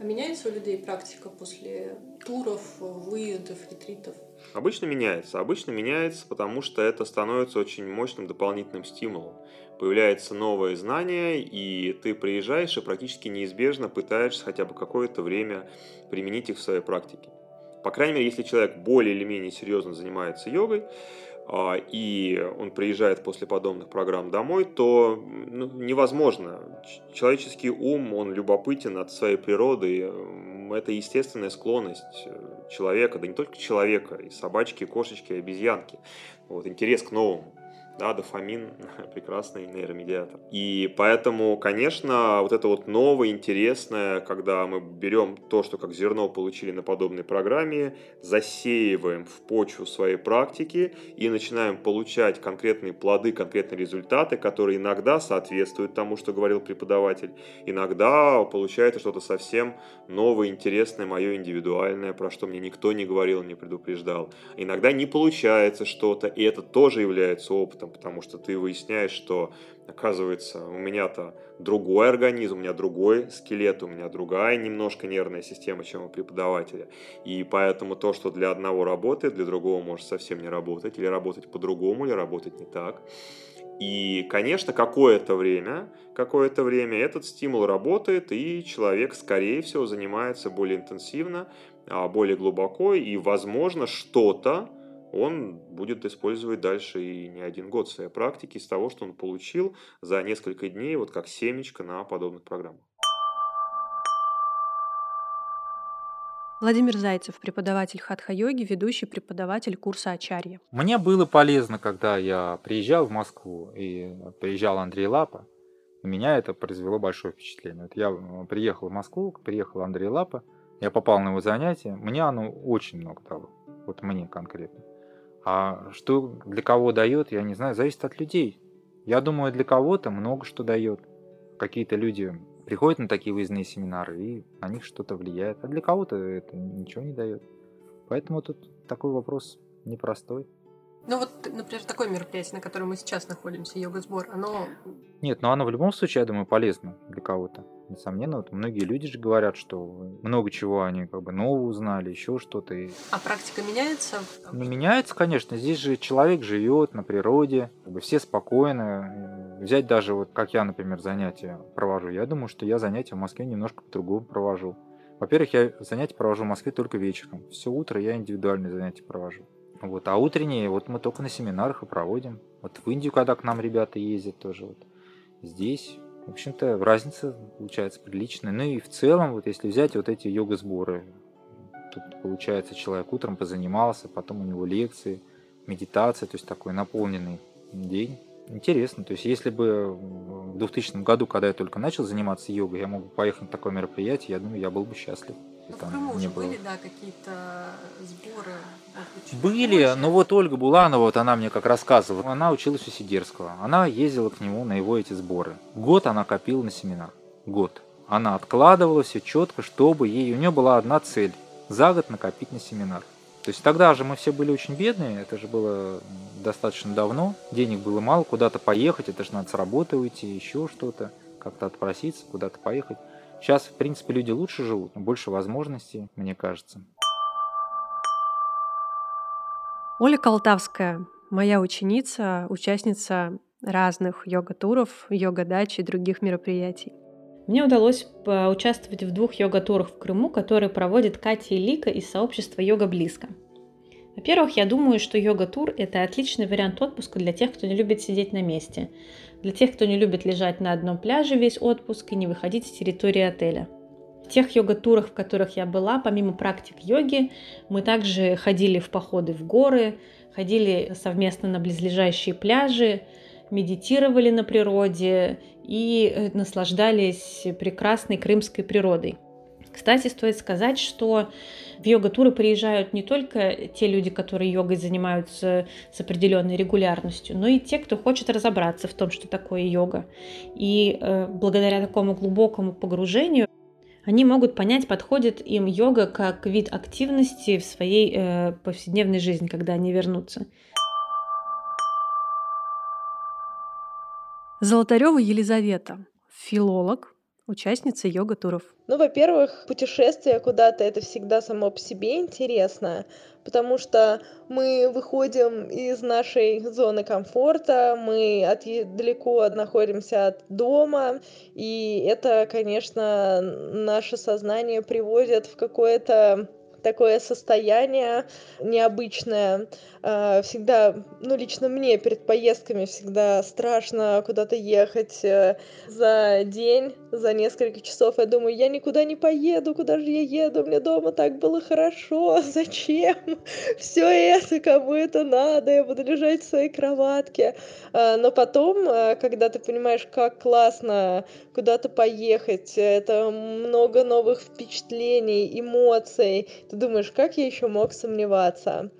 А меняется у людей практика после туров, выездов, ретритов? Обычно меняется. Обычно меняется, потому что это становится очень мощным дополнительным стимулом. Появляется новое знание, и ты приезжаешь и практически неизбежно пытаешься хотя бы какое-то время применить их в своей практике. По крайней мере, если человек более или менее серьезно занимается йогой, и он приезжает после подобных программ домой, то ну, невозможно. Человеческий ум, он любопытен от своей природы. Это естественная склонность э, человека, да не только человека, и собачки, и кошечки, и обезьянки. Вот, интерес к новому. Да, дофамин – прекрасный нейромедиатор. И поэтому, конечно, вот это вот новое, интересное, когда мы берем то, что как зерно получили на подобной программе, засеиваем в почву своей практики и начинаем получать конкретные плоды, конкретные результаты, которые иногда соответствуют тому, что говорил преподаватель, иногда получается что-то совсем новое, интересное, мое индивидуальное, про что мне никто не говорил, не предупреждал. Иногда не получается что-то, и это тоже является опытом опытом, потому что ты выясняешь, что, оказывается, у меня-то другой организм, у меня другой скелет, у меня другая немножко нервная система, чем у преподавателя. И поэтому то, что для одного работает, для другого может совсем не работать, или работать по-другому, или работать не так. И, конечно, какое-то время, какое-то время этот стимул работает, и человек, скорее всего, занимается более интенсивно, а, более глубоко, и, возможно, что-то он будет использовать дальше и не один год своей практики из того, что он получил за несколько дней, вот как семечко на подобных программах. Владимир Зайцев, преподаватель хатха-йоги, ведущий преподаватель курса Ачарья. Мне было полезно, когда я приезжал в Москву и приезжал Андрей Лапа. На меня это произвело большое впечатление. Вот я приехал в Москву, приехал Андрей Лапа, я попал на его занятие, мне оно очень много дало. Вот мне конкретно. А что для кого дает, я не знаю, зависит от людей. Я думаю, для кого-то много что дает. Какие-то люди приходят на такие выездные семинары, и на них что-то влияет. А для кого-то это ничего не дает. Поэтому тут такой вопрос непростой. Ну вот, например, такое мероприятие, на котором мы сейчас находимся, йога-сбор, оно... Нет, но оно в любом случае, я думаю, полезно для кого-то. Несомненно, вот многие люди же говорят, что много чего они как бы нового узнали, еще что-то. И... А практика меняется? Ну, меняется, конечно. Здесь же человек живет на природе, как бы все спокойно. Взять даже вот, как я, например, занятия провожу. Я думаю, что я занятия в Москве немножко по-другому провожу. Во-первых, я занятия провожу в Москве только вечером. Все утро я индивидуальные занятия провожу. Вот, а утренние вот мы только на семинарах и проводим. Вот в Индию, когда к нам ребята ездят тоже. Вот. Здесь, в общем-то, разница получается приличная. Ну и в целом, вот если взять вот эти йога-сборы, тут получается человек утром позанимался, потом у него лекции, медитация, то есть такой наполненный день. Интересно. То есть, если бы в 2000 году, когда я только начал заниматься йогой, я мог бы поехать на такое мероприятие, я думаю, я был бы счастлив. Ну, в Крыму уже было. были, да, какие-то сборы? Были, но ну вот Ольга Буланова, вот она мне как рассказывала, она училась у Сидерского, она ездила к нему на его эти сборы. Год она копила на семинар, год. Она откладывала все четко, чтобы ей, у нее была одна цель – за год накопить на семинар. То есть тогда же мы все были очень бедные, это же было достаточно давно, денег было мало, куда-то поехать, это же надо с работы уйти, еще что-то, как-то отпроситься, куда-то поехать. Сейчас, в принципе, люди лучше живут, больше возможностей, мне кажется. Оля Колтавская, моя ученица, участница разных йога-туров, йога-дач и других мероприятий. Мне удалось поучаствовать в двух йога-турах в Крыму, которые проводит Катя и Лика из сообщества «Йога Близко». Во-первых, я думаю, что йога-тур – это отличный вариант отпуска для тех, кто не любит сидеть на месте, для тех, кто не любит лежать на одном пляже весь отпуск и не выходить с территории отеля. В тех йога-турах, в которых я была, помимо практик йоги, мы также ходили в походы в горы, ходили совместно на близлежащие пляжи, медитировали на природе и э, наслаждались прекрасной крымской природой. Кстати, стоит сказать, что в йога-туры приезжают не только те люди, которые йогой занимаются с определенной регулярностью, но и те, кто хочет разобраться в том, что такое йога. И э, благодаря такому глубокому погружению они могут понять, подходит им йога как вид активности в своей э, повседневной жизни, когда они вернутся. Золотарева Елизавета, филолог, участница йога-туров? Ну, во-первых, путешествие куда-то это всегда само по себе интересно, потому что мы выходим из нашей зоны комфорта, мы от, далеко находимся от дома, и это, конечно, наше сознание приводит в какое-то такое состояние необычное. А, всегда, ну, лично мне перед поездками всегда страшно куда-то ехать э, за день, за несколько часов. Я думаю, я никуда не поеду, куда же я еду? Мне дома так было хорошо, зачем? Все это, кому это надо? Я буду лежать в своей кроватке. А, но потом, э, когда ты понимаешь, как классно куда-то поехать, это много новых впечатлений, эмоций, ты думаешь, как я еще мог сомневаться?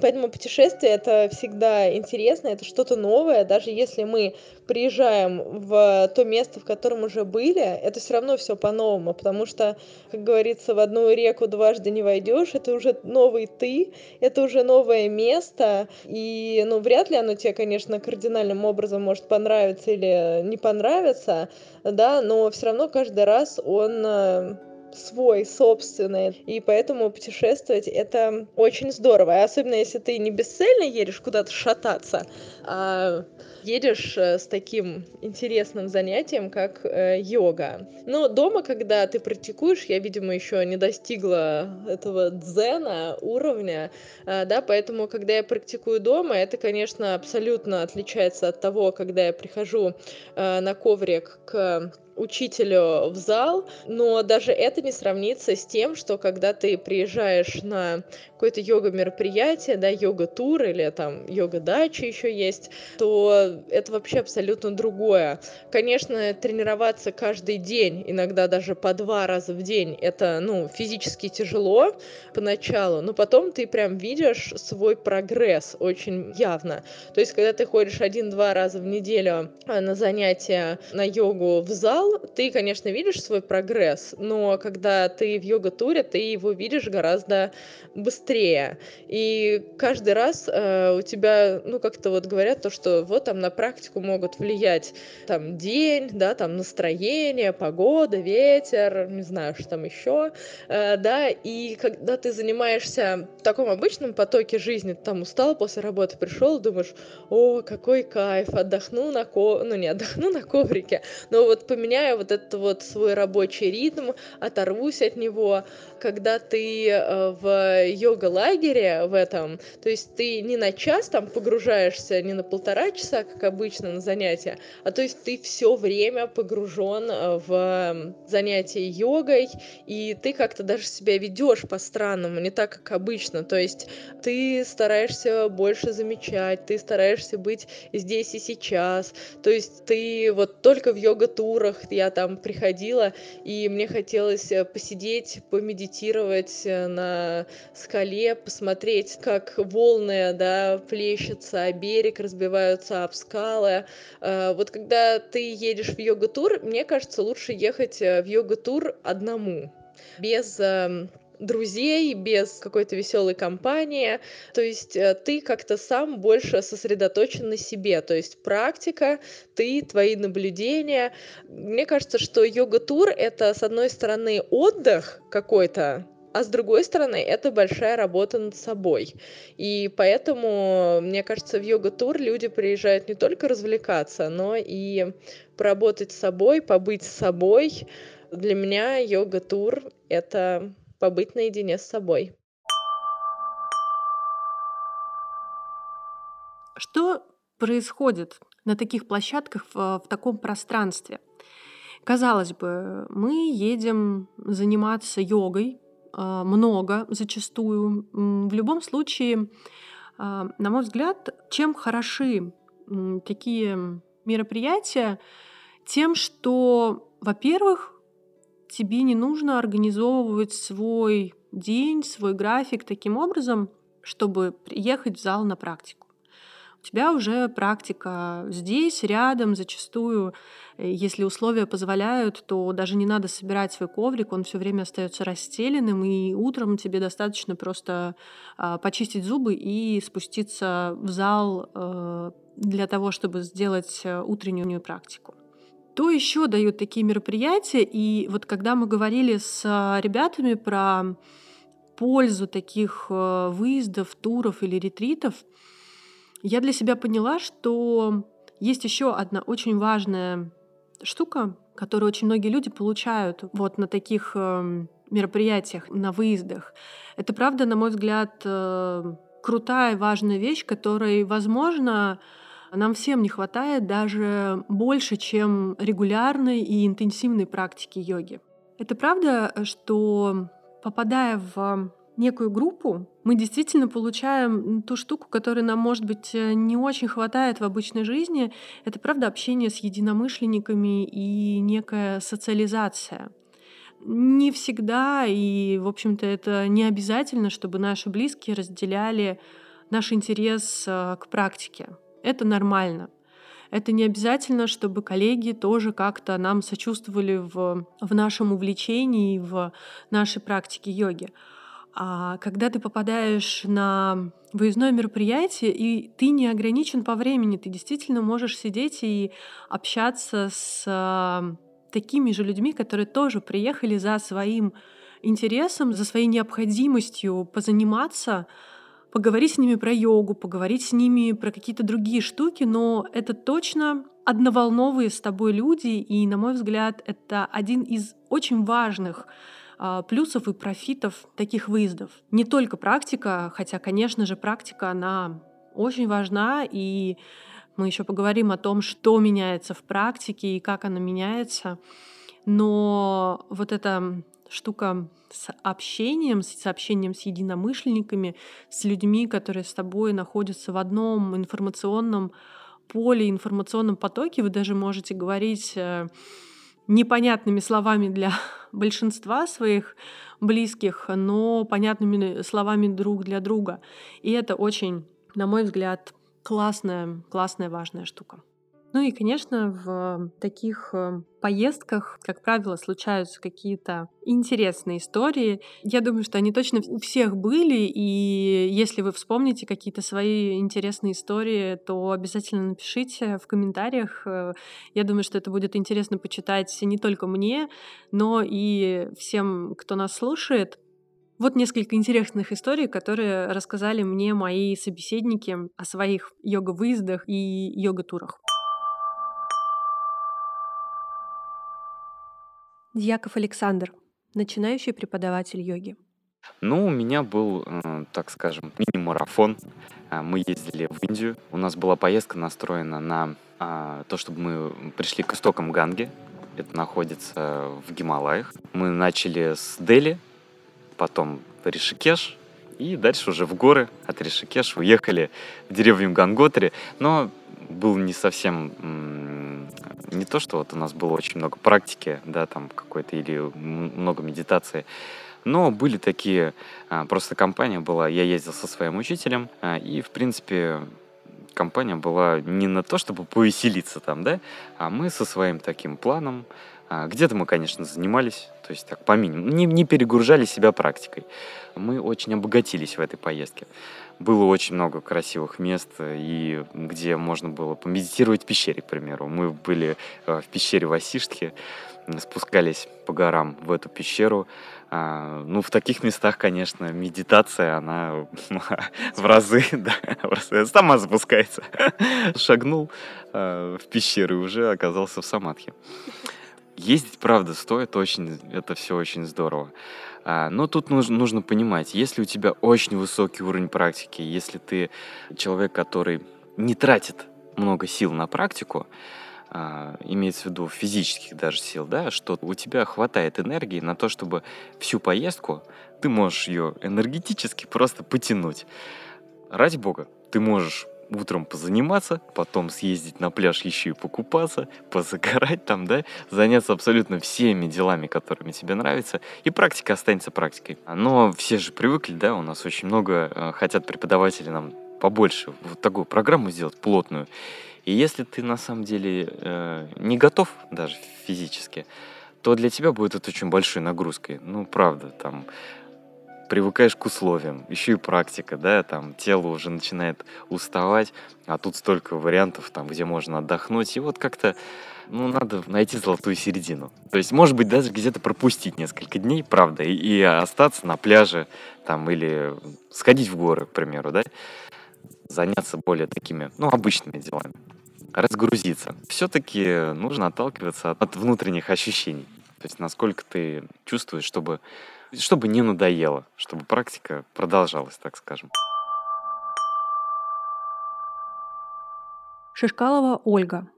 Поэтому путешествие это всегда интересно, это что-то новое, даже если мы приезжаем в то место, в котором уже были, это все равно все по-новому, потому что, как говорится, в одну реку дважды не войдешь, это уже новый ты, это уже новое место, и, ну, вряд ли оно тебе, конечно, кардинальным образом может понравиться или не понравиться, да, но все равно каждый раз он э, свой, собственный. И поэтому путешествовать это очень здорово. И особенно если ты не бесцельно едешь куда-то шататься, а едешь э, с таким интересным занятием, как э, йога. Но дома, когда ты практикуешь, я, видимо, еще не достигла этого дзена уровня, э, да, поэтому, когда я практикую дома, это, конечно, абсолютно отличается от того, когда я прихожу на коврик к учителю в зал, но даже это не сравнится с тем, что когда ты приезжаешь на какое-то йога-мероприятие, да, йога-тур или там йога-дача еще есть, то это вообще абсолютно другое. Конечно, тренироваться каждый день, иногда даже по два раза в день, это, ну, физически тяжело поначалу, но потом ты прям видишь свой прогресс очень явно. То есть, когда ты ходишь один-два раза в неделю а, на занятия на йогу в зал, зал, ты, конечно, видишь свой прогресс, но когда ты в йога-туре, ты его видишь гораздо быстрее. И каждый раз э, у тебя, ну, как-то вот говорят то, что вот там на практику могут влиять там день, да, там настроение, погода, ветер, не знаю, что там еще, э, да, и когда ты занимаешься в таком обычном потоке жизни, там устал после работы, пришел, думаешь, о, какой кайф, отдохну на ко... ну, не отдохну на коврике, но вот поменяю поменяю вот этот вот свой рабочий ритм, оторвусь от него, когда ты э, в йога-лагере в этом, то есть ты не на час там погружаешься, не на полтора часа, как обычно на занятия, а то есть ты все время погружен э, в занятие йогой, и ты как-то даже себя ведешь по-странному, не так, как обычно, то есть ты стараешься больше замечать, ты стараешься быть здесь и сейчас, то есть ты вот только в йога-турах я там приходила, и мне хотелось э, посидеть, помедитировать э, на скале, посмотреть, как волны, да, плещутся о берег, разбиваются об скалы. Э, вот когда ты едешь в йога-тур, мне кажется, лучше ехать в йога-тур одному, без эм, друзей, без какой-то веселой компании. То есть э, ты как-то сам больше сосредоточен на себе. То есть практика, ты, твои наблюдения. Мне кажется, что йога-тур — это, с одной стороны, отдых какой-то, а с другой стороны, это большая работа над собой. И поэтому, мне кажется, в йога-тур люди приезжают не только развлекаться, но и поработать с собой, побыть с собой. Для меня йога-тур — это побыть наедине с собой. Что происходит на таких площадках в, в таком пространстве? Казалось бы, мы едем заниматься йогой а, много, зачастую. В любом случае, а, на мой взгляд, чем хороши такие мероприятия, тем, что, во-первых, тебе не нужно организовывать свой день, свой график таким образом, чтобы приехать в зал на практику. У тебя уже практика здесь, рядом, зачастую, э, если условия позволяют, то даже не надо собирать свой коврик, он все время остается расстеленным, и утром тебе достаточно просто а, почистить зубы и спуститься в зал э, для того, чтобы сделать э, утреннюю практику. Что еще дают такие мероприятия? И вот когда мы говорили с а, ребятами про пользу таких э, выездов, туров или ретритов, я для себя поняла, что есть еще одна очень важная штука, которую очень многие люди получают вот на таких э, мероприятиях, на выездах. Это правда, на мой взгляд, э, крутая, важная вещь, которой, возможно, нам всем не хватает даже больше, чем регулярной и интенсивной практики йоги. Это правда, что попадая в некую группу, мы действительно получаем ту штуку, которой нам, может быть, не очень хватает в обычной жизни. Это, правда, общение с единомышленниками и некая социализация. Не всегда, и, в общем-то, это не обязательно, чтобы наши близкие разделяли наш интерес э, к практике. Это нормально. Это не обязательно, чтобы коллеги тоже как-то нам сочувствовали в, в нашем увлечении, в нашей практике йоги. А когда ты попадаешь на выездное мероприятие, и ты не ограничен по времени, ты действительно можешь сидеть и общаться с а, такими же людьми, которые тоже приехали за своим интересом, за своей необходимостью позаниматься, поговорить с ними про йогу, поговорить с ними про какие-то другие штуки, но это точно одноволновые с тобой люди, и, на мой взгляд, это один из очень важных а, плюсов и профитов таких выездов. Не только практика, хотя, конечно же, практика, она очень важна, и мы еще поговорим о том, что меняется в практике и как она меняется. Но вот эта штука с общением, с общением с единомышленниками, с людьми, которые с тобой находятся в одном информационном поле, информационном потоке, вы даже можете говорить э, непонятными словами для большинства своих близких, но понятными словами друг для друга. И это очень, на мой взгляд, классная, классная, важная штука. Ну и, конечно, в таких э, поездках, как правило, случаются какие-то интересные истории. Я думаю, что они точно у всех были, и если вы вспомните какие-то свои интересные истории, то обязательно напишите в комментариях. Э, я думаю, что это будет интересно почитать не только мне, но и всем, кто нас слушает. Вот несколько интересных историй, которые рассказали мне мои собеседники о своих йога-выездах и йога-турах. Дьяков Александр, начинающий преподаватель йоги. Ну, у меня был, э, так скажем, мини-марафон. А, мы ездили в Индию. У нас была поездка настроена на а, то, чтобы мы пришли к истокам Ганги. Это находится в Гималаях. Мы начали с Дели, потом Ришикеш, и дальше уже в горы от Ришикеш уехали в деревню Ганготри. Но был не совсем не то, что вот у нас было очень много практики, да, там какой-то или много медитации, но были такие, а, просто компания была, я ездил со своим учителем, а, и, в принципе, компания была не на то, чтобы повеселиться там, да, а мы со своим таким планом, а, где-то мы, конечно, занимались, то есть так по минимуму, не, не перегружали себя практикой. Мы очень обогатились в этой поездке было очень много красивых мест, и где можно было помедитировать в пещере, к примеру. Мы были э, в пещере Васиштхи, спускались по горам в эту пещеру. А, ну, в таких местах, конечно, медитация, она в разы, да, в разы сама запускается. Шагнул э, в пещеру и уже оказался в самадхи. Ездить, правда, стоит очень, это все очень здорово. А, но тут нужно, нужно понимать, если у тебя очень высокий уровень практики, если ты человек, который не тратит много сил на практику, а, имеется в виду физических даже сил, да, что у тебя хватает энергии на то, чтобы всю поездку ты можешь ее энергетически просто потянуть. Ради бога, ты можешь утром позаниматься, потом съездить на пляж еще и покупаться, позагорать там, да, заняться абсолютно всеми делами, которыми тебе нравятся, и практика останется практикой. Но все же привыкли, да, у нас очень много э, хотят преподаватели нам побольше вот такую программу сделать плотную. И если ты на самом деле э, не готов даже физически, то для тебя будет это очень большой нагрузкой. Ну, правда, там привыкаешь к условиям, еще и практика, да, там тело уже начинает уставать, а тут столько вариантов, там, где можно отдохнуть, и вот как-то, ну, надо найти золотую середину. То есть, может быть, даже где-то пропустить несколько дней, правда, и, и остаться на пляже, там, или сходить в горы, к примеру, да, заняться более такими, ну, обычными делами. разгрузиться. Все-таки нужно отталкиваться от внутренних ощущений. То есть насколько ты чувствуешь, чтобы, чтобы не надоело, чтобы практика продолжалась, так скажем. Шишкалова Ольга,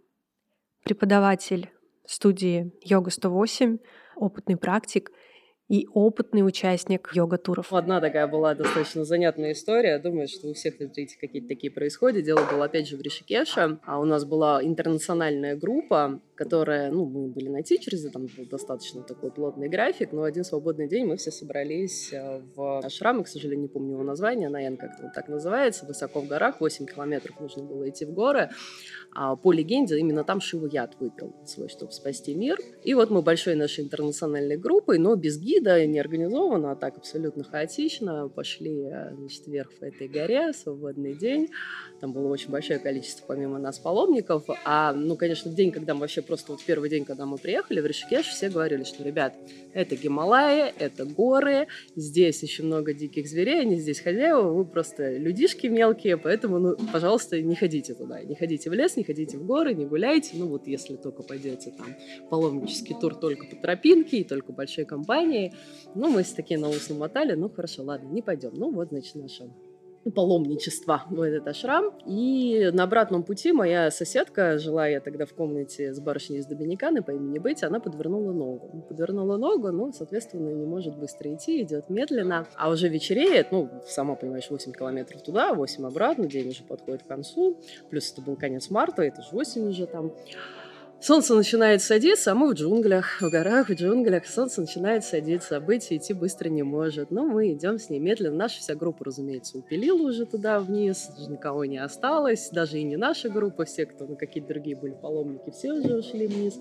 преподаватель студии Йога 108, опытный практик – и опытный участник йога-туров. Одна такая была достаточно занятная история. Думаю, что у всех людей какие-то такие происходят. Дело было опять же в Ришикеше. А у нас была интернациональная группа, которая, ну, мы были на тичерзе, там достаточно такой плотный график, но один свободный день мы все собрались э, в ашрам, к сожалению, не помню его название, наверное, как-то вот так называется, высоко в горах, 8 километров нужно было идти в горы. А по легенде, именно там Шиву яд выпил свой, чтобы спасти мир. И вот мы большой нашей интернациональной группой, но без гида, не организованно, а так абсолютно хаотично, пошли э, значит, вверх по этой горе, свободный день. Там было очень большое количество, помимо нас, паломников. А, ну, конечно, день, когда мы вообще просто вот первый день, когда мы приехали в Ришикеш, все говорили, что, ребят, это Гималаи, это горы, здесь еще много диких зверей, они здесь хозяева, вы просто людишки мелкие, поэтому, ну, пожалуйста, не ходите туда, не ходите в лес, не ходите в горы, не гуляйте, ну, вот если только пойдете там паломнический тур только по тропинке и только большой компанией, ну, мы все такие на ус намотали, ну, хорошо, ладно, не пойдем. Ну, вот, значит, наша паломничества в этот ашрам. И на обратном пути моя соседка, жила я тогда в комнате с барышней из Доминиканы по имени Бетти, она подвернула ногу. Подвернула ногу, ну, соответственно, не может быстро идти, идет медленно. А уже вечереет, ну, сама понимаешь, 8 километров туда, 8 обратно, день уже подходит к концу. Плюс это был конец марта, это же осень уже там. Солнце начинает садиться, а мы в джунглях, в горах, в джунглях. Солнце начинает садиться, а быть идти быстро не может. Но мы идем с ней медленно. Наша вся группа, разумеется, упилила уже туда вниз. Никого не осталось. Даже и не наша группа. Все, кто на какие-то другие были паломники, все уже ушли вниз.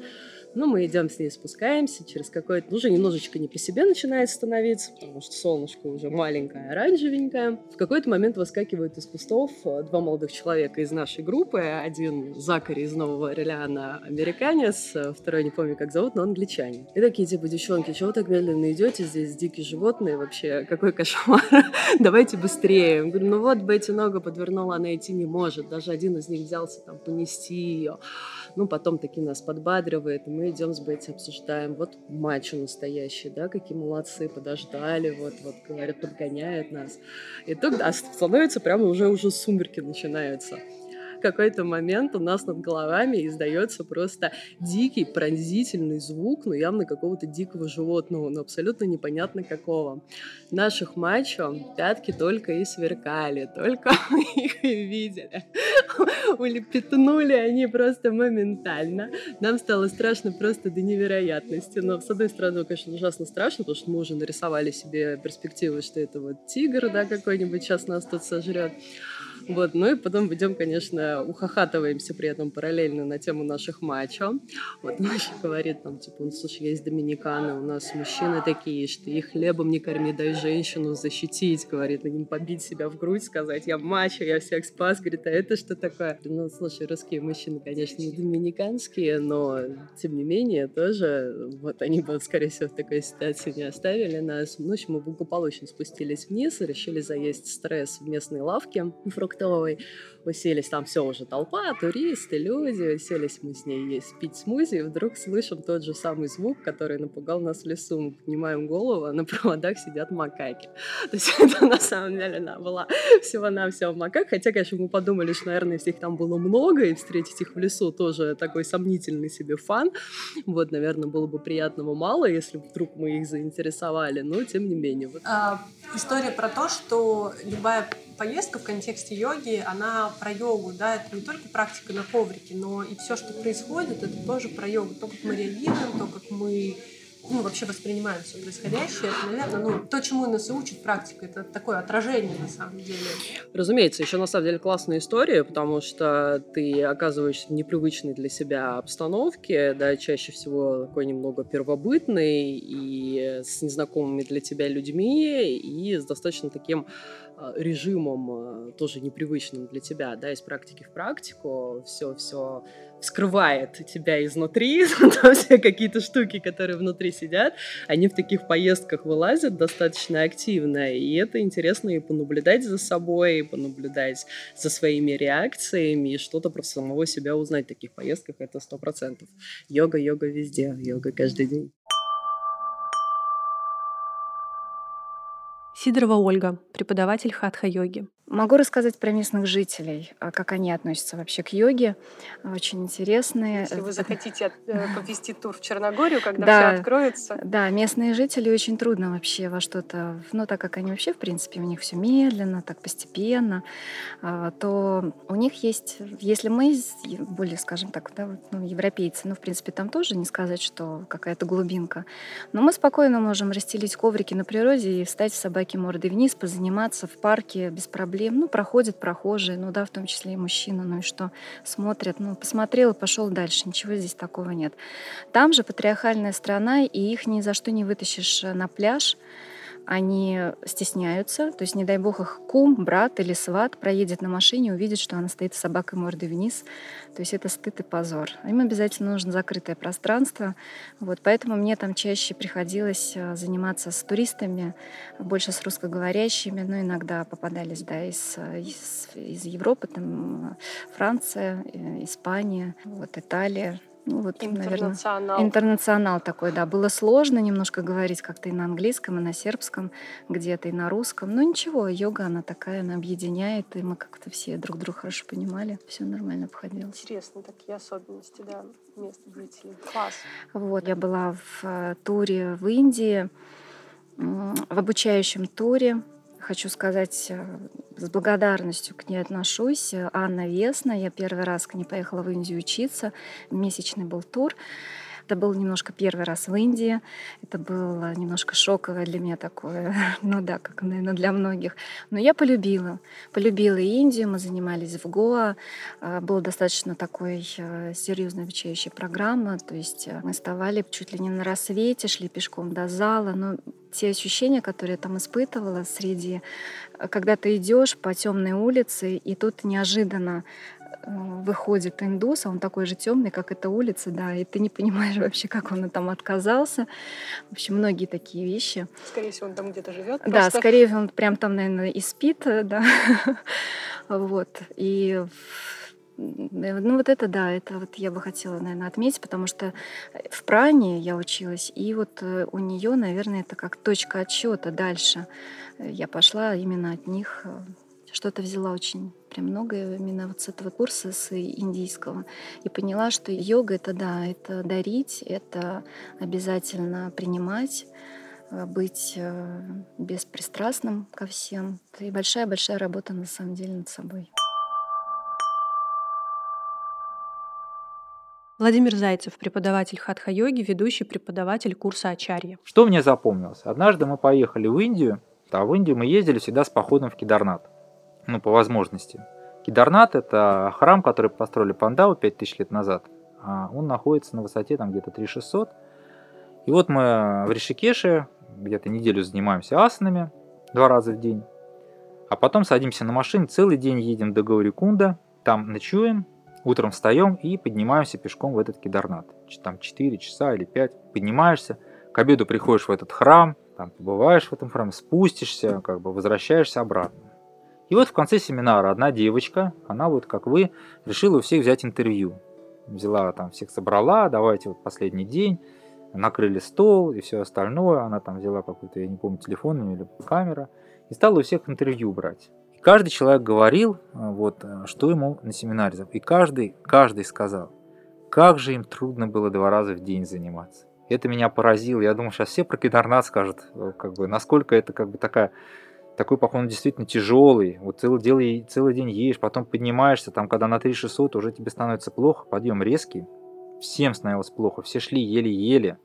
Ну, мы идем с ней, спускаемся, через какое-то... Уже немножечко не по себе начинает становиться, потому что солнышко уже маленькое, оранжевенькое. В какой-то момент выскакивают из кустов э, два молодых человека из нашей группы. Один Закари из Нового Орлеана, американец, э, второй не помню, как зовут, но англичанин. И такие, типа, девчонки, чего так медленно идете? Здесь дикие животные, вообще, какой кошмар. Давайте быстрее. Говорю, ну вот, Бетти нога подвернула, она идти не может. Даже один из них взялся там понести ее. Ну, потом таки нас подбадривает, и мы идем с Бетти, обсуждаем. Вот мачо настоящий, да, какие молодцы, подождали, вот, вот, говорят, подгоняют нас. И тут, да, становится прямо уже, уже сумерки начинаются какой-то момент у нас над головами издается просто дикий пронзительный звук, ну явно какого-то дикого животного, но абсолютно непонятно какого. Наших мачо пятки только и сверкали, только мы их и видели. Улепетнули они просто моментально. Нам стало страшно просто до невероятности. Но, с одной стороны, конечно, ужасно страшно, потому что мы уже нарисовали себе перспективы, что это вот тигр, да, какой-нибудь сейчас нас тут сожрет. Вот, ну и потом идем, конечно, ухахатываемся при этом параллельно на тему наших мачо. Вот Маша говорит там, типа, ну, слушай, есть доминиканы, у нас мужчины такие, что их хлебом не корми, дай женщину защитить, говорит, им побить себя в грудь, сказать, я мачо, я всех спас, говорит, а это что такое? Ну, слушай, русские мужчины, конечно, не доминиканские, но, тем не менее, тоже, вот они бы, скорее всего, в такой ситуации не оставили нас. Ну, в общем, мы благополучно спустились вниз и решили заесть стресс в местной лавке фрукт rồi. Уселись, там все уже толпа, туристы, люди. Уселись мы с ней есть, пить смузи, и вдруг слышим тот же самый звук, который напугал нас в лесу. Мы поднимаем голову, а на проводах сидят макаки. То есть это на самом деле она была всего-навсего макак. Хотя, конечно, мы подумали, что, наверное, всех там было много, и встретить их в лесу тоже такой сомнительный себе фан. Вот, наверное, было бы приятного мало, если вдруг мы их заинтересовали, но тем не менее. Вот. А, история про то, что любая поездка в контексте йоги, она про йогу, да, это не только практика на коврике, но и все, что происходит, это тоже про йогу. То, как мы реагируем, то, как мы ну, вообще воспринимаем все происходящее, это, наверное, ну, то, чему нас и учит практика, это такое отражение, на самом деле. Разумеется, еще на самом деле классная история, потому что ты оказываешься в непривычной для себя обстановке, да, чаще всего такой немного первобытной и с незнакомыми для тебя людьми, и с достаточно таким режимом а, тоже непривычным для тебя, да, из практики в практику, все, все вскрывает тебя изнутри, там все какие-то штуки, которые внутри сидят, они в таких поездках вылазят достаточно активно, и это интересно и понаблюдать за собой, и понаблюдать за своими реакциями, и что-то про самого себя узнать в таких поездках, это сто процентов. Йога, йога везде, йога каждый день. Сидорова Ольга, преподаватель хатха-йоги. Могу рассказать про местных жителей, а как они относятся вообще к йоге. Очень интересные. Если вы захотите э, повести тур в Черногорию, когда да, все откроется. Да, местные жители очень трудно вообще во что-то, ну так как они вообще, в принципе, у них все медленно, так постепенно, а, то у них есть, если мы более, скажем так, да, ну, европейцы, ну, в принципе, там тоже не сказать, что какая-то глубинка, но мы спокойно можем расстелить коврики на природе и встать в собаки мордой вниз, позаниматься в парке без проблем проблем. Ну, проходят прохожие, ну да, в том числе и мужчины, ну и что, смотрят, ну, посмотрел и пошел дальше, ничего здесь такого нет. Там же патриархальная страна, и их ни за что не вытащишь э, на пляж, они стесняются, то есть, не дай бог, их кум, брат или сват проедет на машине, увидит, что она стоит с собакой мордой вниз, то есть это стыд и позор. Им обязательно нужно закрытое пространство, вот, поэтому мне там чаще приходилось э, заниматься с туристами, больше с русскоговорящими, но иногда попадались, да, из, э, из, из Европы, там э, Франция, Испания, вот, Италия, ну, вот, интернационал. Наверное, интернационал такой, да. Было сложно немножко говорить как-то и на английском, и на сербском, где-то и на русском. Но ничего, йога, она такая, она объединяет, и мы как-то все друг друга хорошо понимали. Все нормально обходило. Интересно, такие особенности, да, местных жителей. Класс. Вот, я была в э, туре в Индии, в обучающем туре хочу сказать, э, с благодарностью к ней отношусь. Анна Весна, я первый раз к ней поехала в Индию учиться, месячный был тур. Это был немножко первый раз в Индии. Это было немножко шоковое для меня такое. ну да, как, наверное, для многих. Но я полюбила. Полюбила Индию. Мы занимались в Гоа. А, была достаточно такой э, серьезной обучающей программа. То есть э, мы вставали чуть ли не на рассвете, шли пешком до зала. Но те ощущения, которые я там испытывала среди, э, когда ты идешь по темной улице, и тут неожиданно выходит индус, а он такой же темный, как эта улица, да, и ты не понимаешь вообще, как он там отказался. В общем, многие такие вещи. Скорее всего, он там где-то живет. Да, просто. скорее всего, он прям там, наверное, и спит, да. вот. И ну вот это да, это вот я бы хотела, наверное, отметить, потому что в пране я училась, и вот э, у нее, наверное, это как точка отсчета дальше. Я пошла именно от них э, что-то взяла очень прям многое именно вот с этого курса, с индийского, и поняла, что йога — это да, это дарить, это обязательно принимать, э, быть э, беспристрастным ко всем. И большая-большая работа на самом деле над собой. Владимир Зайцев, преподаватель хатха-йоги, ведущий преподаватель курса Ачарья. Что мне запомнилось? Однажды мы поехали в Индию, а в Индию мы ездили всегда с походом в Кидарнат ну, по возможности. Кидарнат – это храм, который построили Пандавы 5000 лет назад. А он находится на высоте там где-то 3600. И вот мы в Ришикеше где-то неделю занимаемся асанами два раза в день. А потом садимся на машину, целый день едем до Гаурикунда, там ночуем, утром встаем и поднимаемся пешком в этот кидарнат. Там 4 часа или 5. Поднимаешься, к обеду приходишь в этот храм, там побываешь в этом храме, спустишься, как бы возвращаешься обратно. И вот в конце семинара одна девочка, она вот как вы, решила у всех взять интервью. Взяла там, всех собрала, давайте вот последний день, накрыли стол и все остальное. Она там взяла какую-то, я не помню, телефон или камера, и стала у всех интервью брать. И каждый человек говорил, э, вот, э, что ему на семинаре. И каждый, каждый сказал, как же им трудно было два раза в день заниматься. Это меня поразило. Я думаю, сейчас все про кидарнат скажут, э, как бы, насколько это как бы такая такой поход он действительно тяжелый. Вот целый, день, целый день ешь, потом поднимаешься, там, когда на 3600 уже тебе становится плохо, подъем резкий. Всем становилось плохо, все шли еле-еле.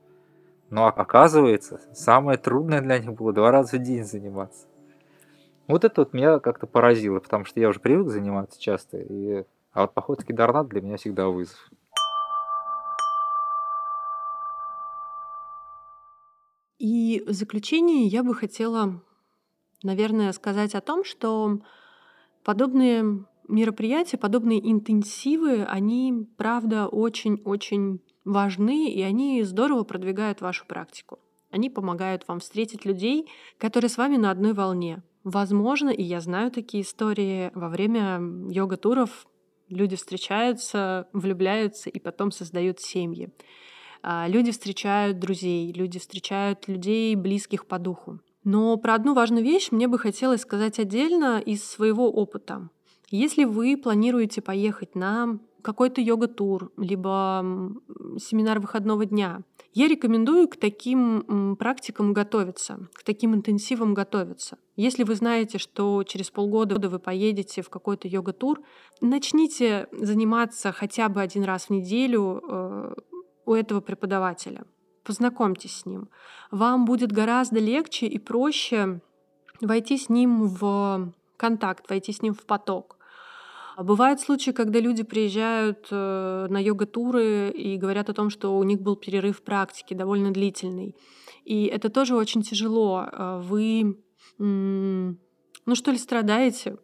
Но оказывается, самое трудное для них было два раза в день заниматься. Вот это вот меня как-то поразило, потому что я уже привык заниматься часто. И... А вот поход в Кидарнат для меня всегда вызов. И в заключение я бы хотела наверное, сказать о том, что подобные мероприятия, подобные интенсивы, они, правда, очень-очень важны, и они здорово продвигают вашу практику. Они помогают вам встретить людей, которые с вами на одной волне. Возможно, и я знаю такие истории, во время йога-туров люди встречаются, влюбляются и потом создают семьи. А, люди встречают друзей, люди встречают людей, близких по духу. Но про одну важную вещь мне бы хотелось сказать отдельно из своего опыта. Если вы планируете поехать на какой-то йога-тур, либо семинар выходного дня, я рекомендую к таким практикам готовиться, к таким интенсивам готовиться. Если вы знаете, что через полгода вы поедете в какой-то йога-тур, начните заниматься хотя бы один раз в неделю э, у этого преподавателя. Познакомьтесь с ним. Вам будет гораздо легче и проще войти с ним в контакт, войти с ним в поток. Бывают случаи, когда люди приезжают э, на йога-туры и говорят о том, что у них был перерыв в практике довольно длительный. И это тоже очень тяжело. Э, вы, ну что ли, страдаете?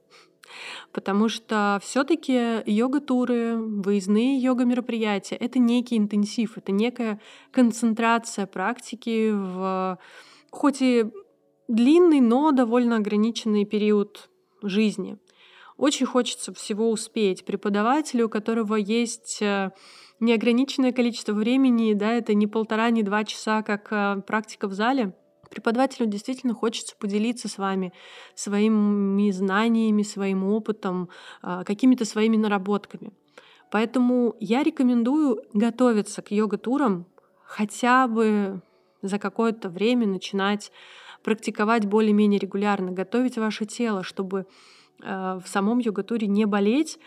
Потому что все-таки йога-туры, выездные йога-мероприятия — это некий интенсив, это некая концентрация практики в хоть и длинный, но довольно ограниченный период жизни. Очень хочется всего успеть. Преподавателю, у которого есть э, неограниченное количество времени, да, это не полтора, не два часа, как э, практика в зале — Преподавателю действительно хочется поделиться с вами своими знаниями, своим опытом, а, какими-то своими наработками. Поэтому я рекомендую готовиться к йога-турам хотя бы за какое-то время начинать практиковать более-менее регулярно, готовить ваше тело, чтобы а, в самом йога-туре не болеть,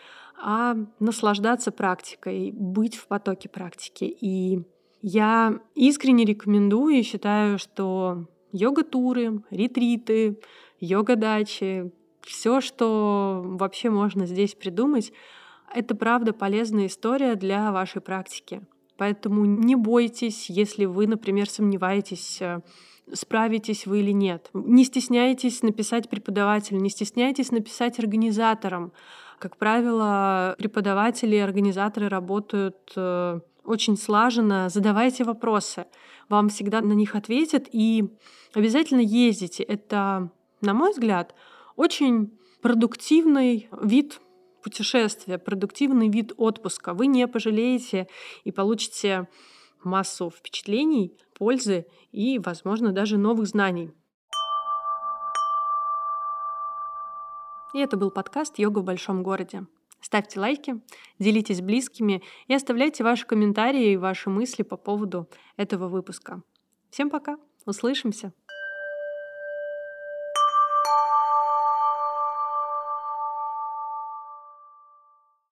а наслаждаться практикой, быть в потоке практики. И я искренне рекомендую и считаю, что йога-туры, ретриты, йога-дачи, все, что вообще можно здесь придумать, это правда полезная история для вашей практики. Поэтому не бойтесь, если вы, например, сомневаетесь, э, справитесь вы или нет. Не стесняйтесь написать преподавателю, не стесняйтесь написать организаторам. Как правило, преподаватели и организаторы работают э, очень слаженно, задавайте вопросы. Вам всегда на них ответят и обязательно ездите. Это, на мой взгляд, очень продуктивный вид путешествия, продуктивный вид отпуска. Вы не пожалеете и получите массу впечатлений, пользы и, возможно, даже новых знаний. И это был подкаст «Йога в большом городе». Ставьте лайки, делитесь с близкими и оставляйте ваши комментарии и ваши мысли по поводу этого выпуска. Всем пока, услышимся!